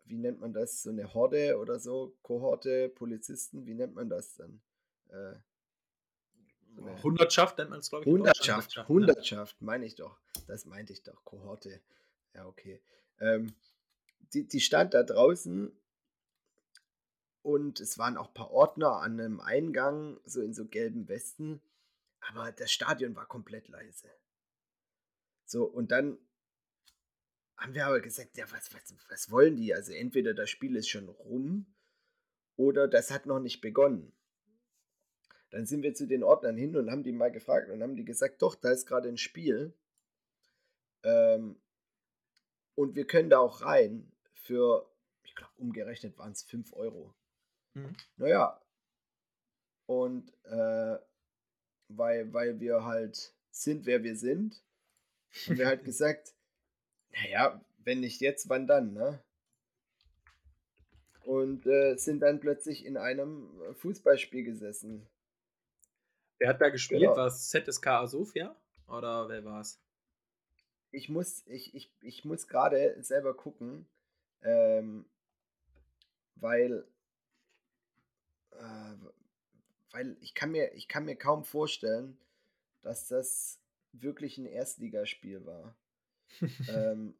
wie nennt man das, so eine Horde oder so, Kohorte, Polizisten, wie nennt man das dann? Äh, so Hundertschaft nennt man es, glaube ich. Hundertschaft? Hundertschaft, ne? meine ich doch. Das meinte ich doch, Kohorte. Ja, okay. Ähm, die, die stand da draußen und es waren auch ein paar Ordner an einem Eingang, so in so gelben Westen. Aber das Stadion war komplett leise. So, und dann haben wir aber gesagt, ja, was, was, was wollen die? Also entweder das Spiel ist schon rum oder das hat noch nicht begonnen. Dann sind wir zu den Ordnern hin und haben die mal gefragt und haben die gesagt, doch, da ist gerade ein Spiel. Ähm, und wir können da auch rein für, ich glaube, umgerechnet waren es 5 Euro. Mhm. Naja. Und äh, weil, weil wir halt sind, wer wir sind, haben wir halt gesagt, naja, wenn nicht jetzt, wann dann, ne? Und äh, sind dann plötzlich in einem Fußballspiel gesessen. Wer hat da gespielt? Genau. War es ZSK Sofia? Oder wer war es? Ich muss, ich, ich, ich muss gerade selber gucken, ähm, weil äh, weil ich kann mir, ich kann mir kaum vorstellen, dass das wirklich ein Erstligaspiel war. ähm,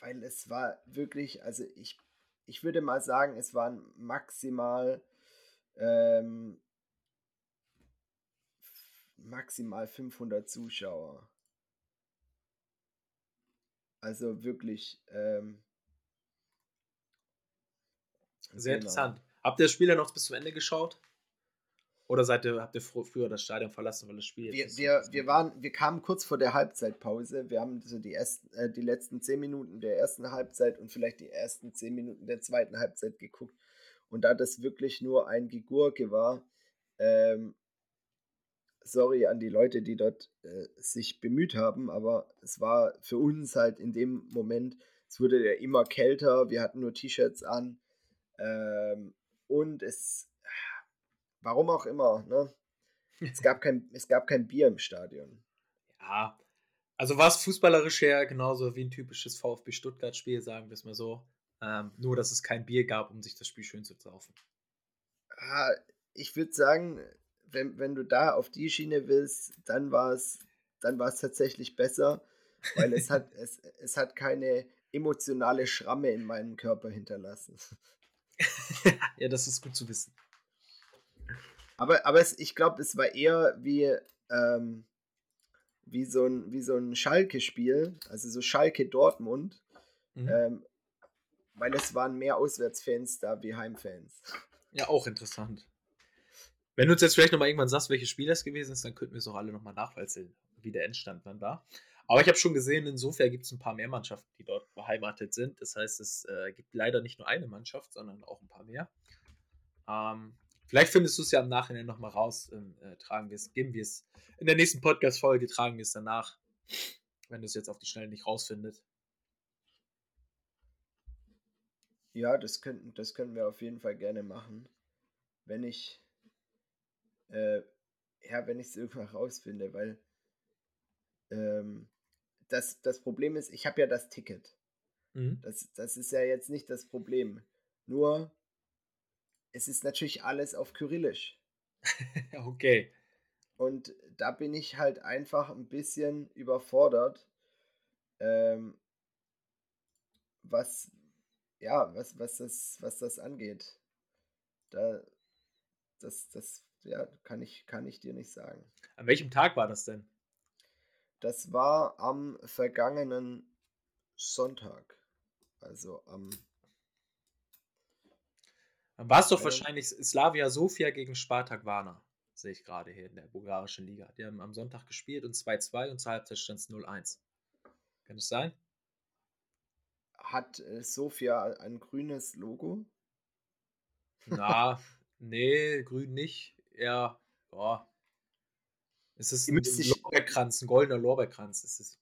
weil es war wirklich, also ich, ich würde mal sagen, es waren maximal ähm, maximal 500 Zuschauer. Also wirklich ähm, sehr genau. interessant. Habt ihr das Spiel dann noch bis zum Ende geschaut? Oder seid ihr, habt ihr früher das Stadion verlassen, weil das Spiel wir, wir, wir, waren, wir kamen kurz vor der Halbzeitpause. Wir haben so die, ersten, äh, die letzten zehn Minuten der ersten Halbzeit und vielleicht die ersten zehn Minuten der zweiten Halbzeit geguckt. Und da das wirklich nur ein Gegurke war, ähm, sorry an die Leute, die dort äh, sich bemüht haben, aber es war für uns halt in dem Moment, es wurde ja immer kälter, wir hatten nur T-Shirts an. Ähm, und es, warum auch immer, ne? Es gab kein, es gab kein Bier im Stadion. Ja, also war es fußballerisch her genauso wie ein typisches VfB Stuttgart-Spiel, sagen wir es mal so. Ähm, nur, dass es kein Bier gab, um sich das Spiel schön zu saufen. Ah, ich würde sagen, wenn, wenn du da auf die Schiene willst, dann war es dann war es tatsächlich besser, weil es hat, es, es hat keine emotionale Schramme in meinem Körper hinterlassen. ja, das ist gut zu wissen. Aber, aber es, ich glaube, es war eher wie, ähm, wie so ein, wie so ein Schalke-Spiel, also so Schalke Dortmund, mhm. ähm, weil es waren mehr Auswärtsfans da wie Heimfans. Ja, auch interessant. Wenn du uns jetzt vielleicht nochmal irgendwann sagst, welches Spiel das gewesen ist, dann könnten wir es auch alle nochmal nachweisen, wie der Endstand dann war. Aber ich habe schon gesehen, insofern gibt es ein paar mehr Mannschaften, die dort beheimatet sind. Das heißt, es äh, gibt leider nicht nur eine Mannschaft, sondern auch ein paar mehr. Ähm, vielleicht findest du es ja im Nachhinein nochmal raus. Äh, tragen wir es, geben wir es in der nächsten Podcast-Folge, tragen wir es danach, wenn du es jetzt auf die Schnelle nicht rausfindest. Ja, das könnten, das können wir auf jeden Fall gerne machen. Wenn ich, äh, ja, wenn ich es irgendwann rausfinde, weil ähm, das, das Problem ist, ich habe ja das Ticket. Mhm. Das, das ist ja jetzt nicht das Problem. Nur, es ist natürlich alles auf Kyrillisch. okay. Und da bin ich halt einfach ein bisschen überfordert, ähm, was, ja, was, was, das, was das angeht. Da, das, das, ja, kann ich, kann ich dir nicht sagen. An welchem Tag war das denn? Das war am vergangenen Sonntag. Also am. Dann war es doch wahrscheinlich Slavia Sofia gegen Spartak Warna. Sehe ich gerade hier in der bulgarischen Liga. Die haben am Sonntag gespielt und 2-2 und zur Halbzeit stand es 0-1. Kann das sein? Hat äh, Sofia ein grünes Logo? Na, nee, grün nicht. Eher, boah, es ist ein Lorbeerkranz, ein goldener Lorbeerkranz. Es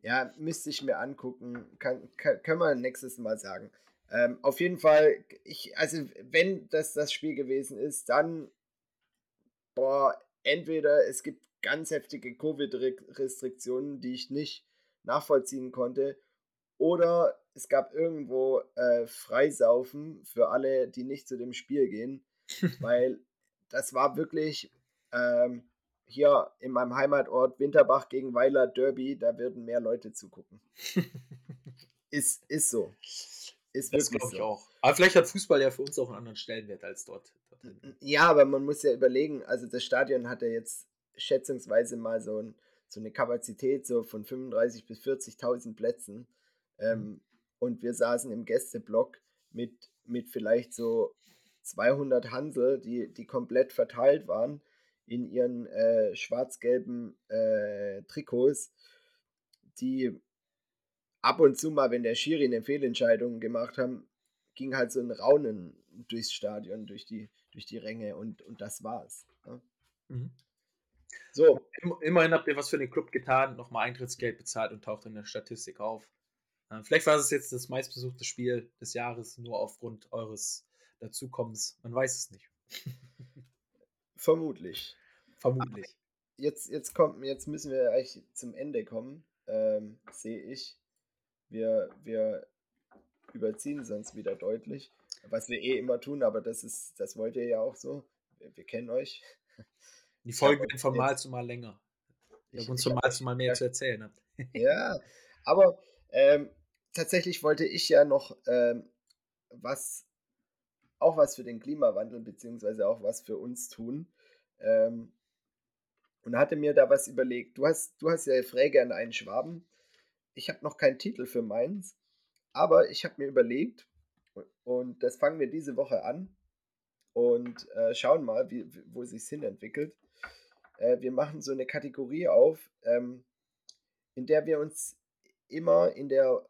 Ja, müsste ich mir angucken. Kann, kann, können wir nächstes Mal sagen. Ähm, auf jeden Fall, ich, also wenn das das Spiel gewesen ist, dann, boah, entweder es gibt ganz heftige Covid-Restriktionen, die ich nicht nachvollziehen konnte, oder es gab irgendwo äh, Freisaufen für alle, die nicht zu dem Spiel gehen, weil das war wirklich ähm, hier in meinem Heimatort Winterbach gegen Weiler Derby, da würden mehr Leute zugucken. ist, ist so. Ist das glaube ich so. auch. Aber vielleicht hat Fußball ja für uns auch einen anderen Stellenwert als dort. Ja, aber man muss ja überlegen, also das Stadion hat ja jetzt schätzungsweise mal so, ein, so eine Kapazität so von 35.000 bis 40.000 Plätzen. Ähm, mhm. Und wir saßen im Gästeblock mit, mit vielleicht so 200 Hansel, die, die komplett verteilt waren in ihren äh, schwarz-gelben äh, Trikots, die ab und zu mal, wenn der Schiri eine Fehlentscheidung gemacht haben, ging halt so ein Raunen durchs Stadion, durch die, durch die Ränge und, und das war's. Ja. Ne? Mhm. So. Immerhin habt ihr was für den Club getan, nochmal Eintrittsgeld bezahlt und taucht in der Statistik auf. Äh, vielleicht war es jetzt das meistbesuchte Spiel des Jahres, nur aufgrund eures Dazukommens. Man weiß es nicht. Vermutlich. Vermutlich. Jetzt, jetzt, kommt, jetzt müssen wir eigentlich zum Ende kommen, ähm, sehe ich. Wir, wir überziehen sonst wieder deutlich. Was wir eh immer tun, aber das ist, das wollt ihr ja auch so. Wir, wir kennen euch. Die Folgen werden von Mal zu Mal länger. Wir haben uns von Mal zu Mal mehr ja, zu erzählen habt. ja, aber ähm, tatsächlich wollte ich ja noch ähm, was, auch was für den Klimawandel, beziehungsweise auch was für uns tun. Ähm, und hatte mir da was überlegt. Du hast, du hast ja Fräge an einen Schwaben. Ich habe noch keinen Titel für meins, aber ich habe mir überlegt, und das fangen wir diese Woche an und äh, schauen mal, wie, wo sich hin entwickelt. Äh, wir machen so eine Kategorie auf, ähm, in der wir uns immer in der,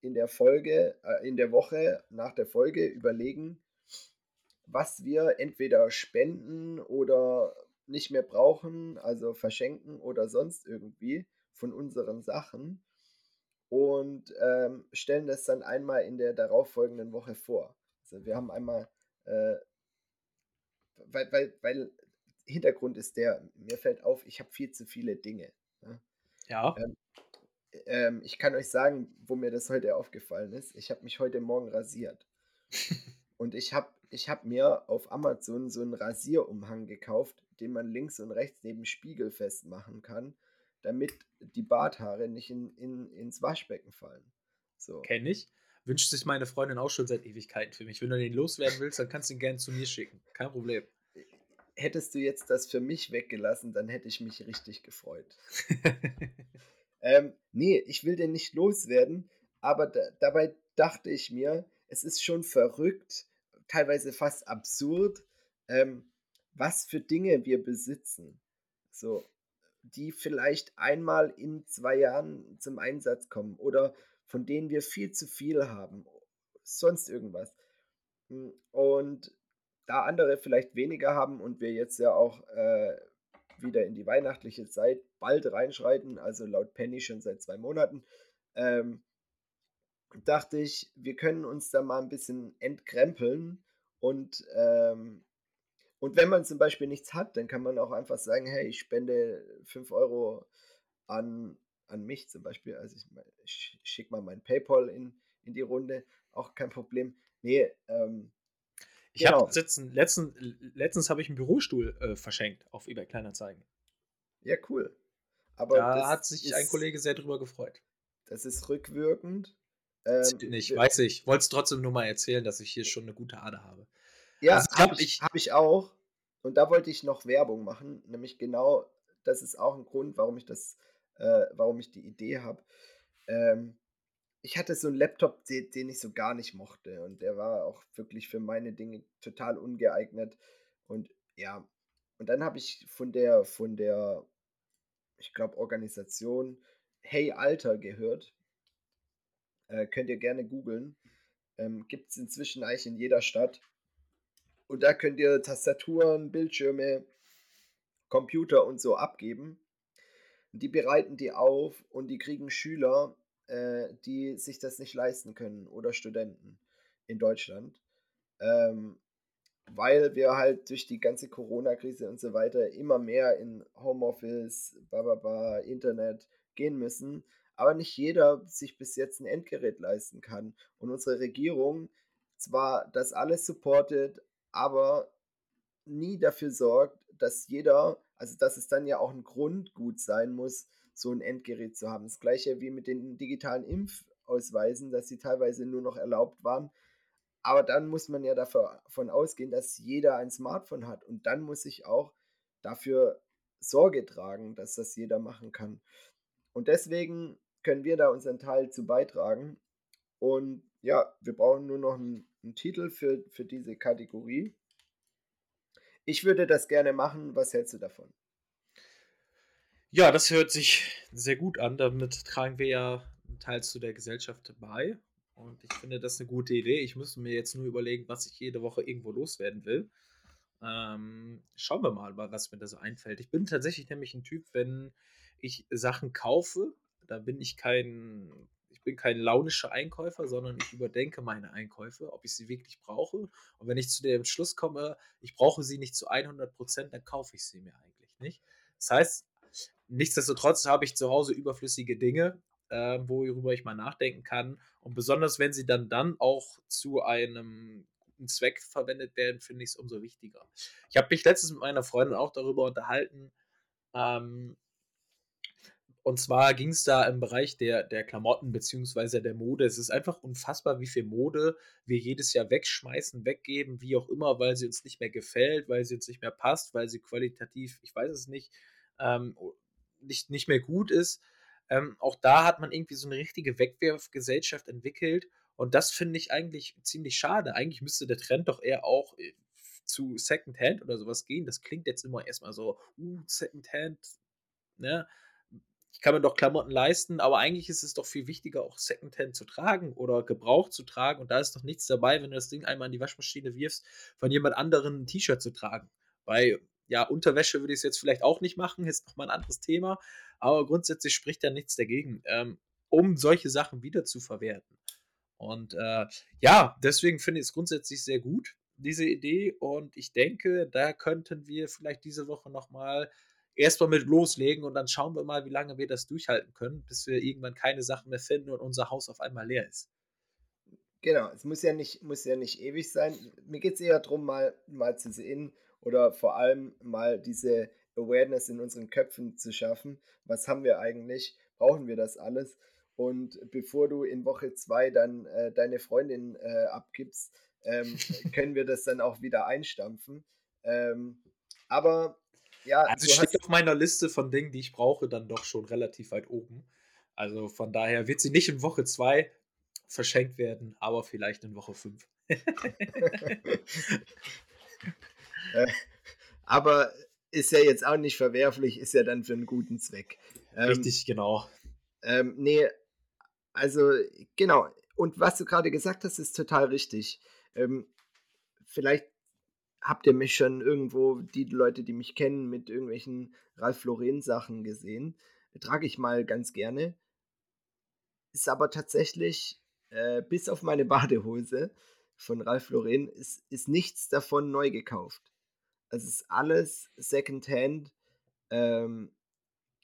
in der Folge, äh, in der Woche nach der Folge überlegen, was wir entweder spenden oder nicht mehr brauchen, also verschenken oder sonst irgendwie von unseren Sachen und ähm, stellen das dann einmal in der darauffolgenden Woche vor. Also wir haben einmal, äh, weil, weil, weil Hintergrund ist der, mir fällt auf, ich habe viel zu viele Dinge. Ne? Ja. Ähm, ähm, ich kann euch sagen, wo mir das heute aufgefallen ist. Ich habe mich heute Morgen rasiert. und ich habe ich hab mir auf Amazon so einen Rasierumhang gekauft, den man links und rechts neben Spiegel festmachen kann, damit die Barthaare nicht in, in, ins Waschbecken fallen. So. Kenne ich. Wünscht sich meine Freundin auch schon seit Ewigkeiten für mich. Wenn du den loswerden willst, dann kannst du ihn gerne zu mir schicken. Kein Problem hättest du jetzt das für mich weggelassen, dann hätte ich mich richtig gefreut. ähm, nee, ich will den nicht loswerden, aber da, dabei dachte ich mir, es ist schon verrückt, teilweise fast absurd, ähm, was für Dinge wir besitzen. So, die vielleicht einmal in zwei Jahren zum Einsatz kommen oder von denen wir viel zu viel haben. Sonst irgendwas. Hm, und da andere vielleicht weniger haben und wir jetzt ja auch äh, wieder in die weihnachtliche Zeit bald reinschreiten, also laut Penny schon seit zwei Monaten, ähm, dachte ich, wir können uns da mal ein bisschen entkrempeln und ähm, und wenn man zum Beispiel nichts hat, dann kann man auch einfach sagen, hey, ich spende 5 Euro an, an mich zum Beispiel. Also ich, ich schicke mal mein PayPal in, in die Runde, auch kein Problem. Nee, ähm, ich genau. habe letztens, letztens, habe ich einen Bürostuhl äh, verschenkt auf eBay Kleinanzeigen. Ja, cool. Aber da hat sich ist, ein Kollege sehr drüber gefreut. Das ist rückwirkend. Ähm, nicht, weiß ich. Wollte es trotzdem nur mal erzählen, dass ich hier schon eine gute Ader habe. Ja, also, habe ich, hab ich auch. Und da wollte ich noch Werbung machen, nämlich genau, das ist auch ein Grund, warum ich das, äh, warum ich die Idee habe. Ähm, ich hatte so einen Laptop, den, den, ich so gar nicht mochte. Und der war auch wirklich für meine Dinge total ungeeignet. Und ja, und dann habe ich von der, von der, ich glaube, Organisation Hey Alter gehört. Äh, könnt ihr gerne googeln. Ähm, Gibt es inzwischen eigentlich in jeder Stadt. Und da könnt ihr Tastaturen, Bildschirme, Computer und so abgeben. Und die bereiten die auf und die kriegen Schüler äh, die sich das nicht leisten können oder Studenten. in Deutschland. Ähm, weil wir halt durch die ganze Corona-Krise und so weiter immer mehr in Homeoffice, bababa, Internet gehen müssen, aber nicht jeder sich bis jetzt ein Endgerät leisten kann. Und unsere Regierung zwar das alles supportet, aber nie dafür sorgt, dass jeder, also dass es dann ja auch ein Grundgut sein muss, so ein Endgerät zu haben. Das gleiche wie mit den digitalen Impfausweisen, dass sie teilweise nur noch erlaubt waren. Aber dann muss man ja davon ausgehen, dass jeder ein Smartphone hat. Und dann muss ich auch dafür Sorge tragen, dass das jeder machen kann. Und deswegen können wir da unseren Teil zu beitragen. Und ja, wir brauchen nur noch einen, einen Titel für, für diese Kategorie. Ich würde das gerne machen. Was hältst du davon? Ja, das hört sich sehr gut an. Damit tragen wir ja einen Teil zu der Gesellschaft bei. Und ich finde das eine gute Idee. Ich müsste mir jetzt nur überlegen, was ich jede Woche irgendwo loswerden will. Ähm, schauen wir mal, was mir da so einfällt. Ich bin tatsächlich nämlich ein Typ, wenn ich Sachen kaufe, da bin ich kein, ich bin kein launischer Einkäufer, sondern ich überdenke meine Einkäufe, ob ich sie wirklich brauche. Und wenn ich zu dem Schluss komme, ich brauche sie nicht zu 100 Prozent, dann kaufe ich sie mir eigentlich nicht. Das heißt, nichtsdestotrotz habe ich zu Hause überflüssige Dinge, äh, worüber ich mal nachdenken kann. Und besonders wenn sie dann, dann auch zu einem guten Zweck verwendet werden, finde ich es umso wichtiger. Ich habe mich letztens mit meiner Freundin auch darüber unterhalten, ähm, und zwar ging es da im Bereich der, der Klamotten bzw. der Mode. Es ist einfach unfassbar, wie viel Mode wir jedes Jahr wegschmeißen, weggeben, wie auch immer, weil sie uns nicht mehr gefällt, weil sie uns nicht mehr passt, weil sie qualitativ, ich weiß es nicht, ähm, nicht, nicht mehr gut ist. Ähm, auch da hat man irgendwie so eine richtige Wegwerfgesellschaft entwickelt. Und das finde ich eigentlich ziemlich schade. Eigentlich müsste der Trend doch eher auch äh, zu Secondhand oder sowas gehen. Das klingt jetzt immer erstmal so, uh, Secondhand, ne? Ich kann mir doch Klamotten leisten, aber eigentlich ist es doch viel wichtiger, auch Secondhand zu tragen oder Gebrauch zu tragen. Und da ist doch nichts dabei, wenn du das Ding einmal in die Waschmaschine wirfst, von jemand anderem ein T-Shirt zu tragen. Weil, ja, Unterwäsche würde ich es jetzt vielleicht auch nicht machen, ist nochmal ein anderes Thema. Aber grundsätzlich spricht da nichts dagegen, ähm, um solche Sachen wieder zu verwerten. Und äh, ja, deswegen finde ich es grundsätzlich sehr gut, diese Idee. Und ich denke, da könnten wir vielleicht diese Woche nochmal erstmal mit loslegen und dann schauen wir mal, wie lange wir das durchhalten können, bis wir irgendwann keine Sachen mehr finden und unser Haus auf einmal leer ist. Genau, es muss ja nicht, muss ja nicht ewig sein. Mir geht es eher darum, mal, mal zu sehen oder vor allem mal diese Awareness in unseren Köpfen zu schaffen. Was haben wir eigentlich? Brauchen wir das alles? Und bevor du in Woche zwei dann äh, deine Freundin äh, abgibst, ähm, können wir das dann auch wieder einstampfen. Ähm, aber ja, also steht auf meiner Liste von Dingen, die ich brauche, dann doch schon relativ weit oben. Also von daher wird sie nicht in Woche 2 verschenkt werden, aber vielleicht in Woche 5. Äh, aber ist ja jetzt auch nicht verwerflich, ist ja dann für einen guten Zweck. Ähm, Richtig, genau. Ähm, nee, also genau. Und was du gerade gesagt hast, ist total richtig. Ähm, vielleicht habt ihr mich schon irgendwo, die Leute, die mich kennen, mit irgendwelchen Ralf Lauren Sachen gesehen. Trage ich mal ganz gerne. Ist aber tatsächlich, äh, bis auf meine Badehose von Ralf Lauren, ist, ist nichts davon neu gekauft. Es ist alles Secondhand ähm,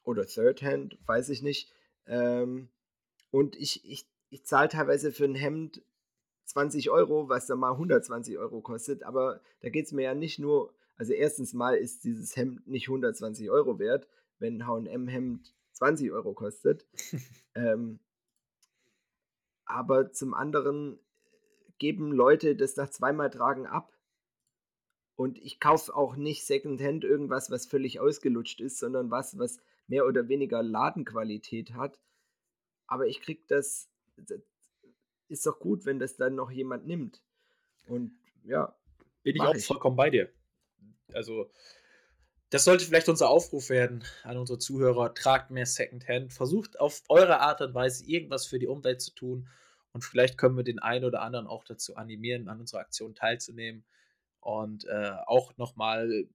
oder Thirdhand, weiß ich nicht. Ähm, und ich, ich, ich zahle teilweise für ein Hemd 20 Euro, was dann mal 120 Euro kostet. Aber da geht es mir ja nicht nur, also erstens mal ist dieses Hemd nicht 120 Euro wert, wenn ein HM-Hemd 20 Euro kostet. ähm, aber zum anderen geben Leute das nach zweimal Tragen ab. Und ich kaufe auch nicht Secondhand irgendwas, was völlig ausgelutscht ist, sondern was, was mehr oder weniger Ladenqualität hat. Aber ich kriege das, ist doch gut, wenn das dann noch jemand nimmt. Und ja. Bin ich auch ich. vollkommen bei dir. Also, das sollte vielleicht unser Aufruf werden an unsere Zuhörer. Tragt mehr Secondhand. Versucht auf eure Art und Weise irgendwas für die Umwelt zu tun. Und vielleicht können wir den einen oder anderen auch dazu animieren, an unserer Aktion teilzunehmen. Und äh, auch nochmal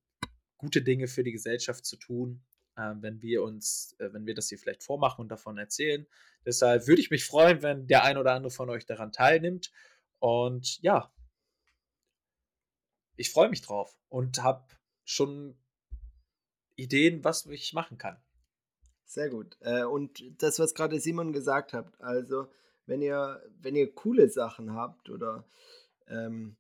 gute Dinge für die Gesellschaft zu tun äh, wenn wir uns, äh, wenn wir das hier vielleicht vormachen und davon erzählen. Deshalb würde ich mich freuen, wenn der ein oder andere von euch daran teilnimmt. Und ja, ich freue mich drauf und habe schon Ideen, was ich machen kann. Sehr gut. Äh, und das, was gerade Simon gesagt hat, also wenn ihr, wenn ihr coole Sachen habt oder ähm,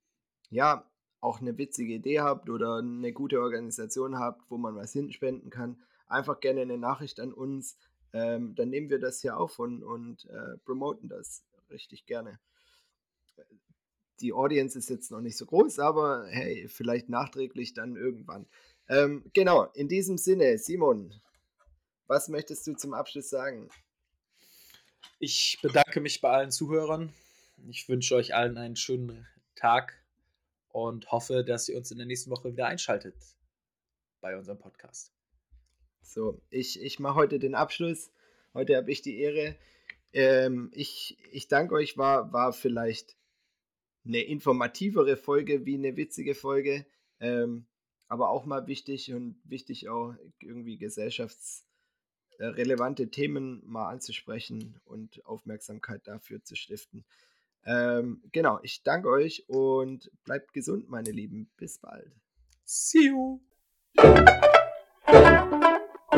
ja, auch eine witzige Idee habt oder eine gute Organisation habt, wo man was hinspenden kann, einfach gerne eine Nachricht an uns. Ähm, dann nehmen wir das hier auf und, und äh, promoten das richtig gerne. Die Audience ist jetzt noch nicht so groß, aber hey, vielleicht nachträglich dann irgendwann. Ähm, genau, in diesem Sinne, Simon, was möchtest du zum Abschluss sagen? Ich bedanke mich bei allen Zuhörern. Ich wünsche euch allen einen schönen Tag und hoffe, dass ihr uns in der nächsten Woche wieder einschaltet bei unserem Podcast. So, ich, ich mache heute den Abschluss. Heute habe ich die Ehre. Ähm, ich, ich danke euch, war, war vielleicht eine informativere Folge wie eine witzige Folge, ähm, aber auch mal wichtig und wichtig auch irgendwie gesellschaftsrelevante Themen mal anzusprechen und Aufmerksamkeit dafür zu stiften. Ähm, genau, ich danke euch und bleibt gesund, meine Lieben. Bis bald. See you.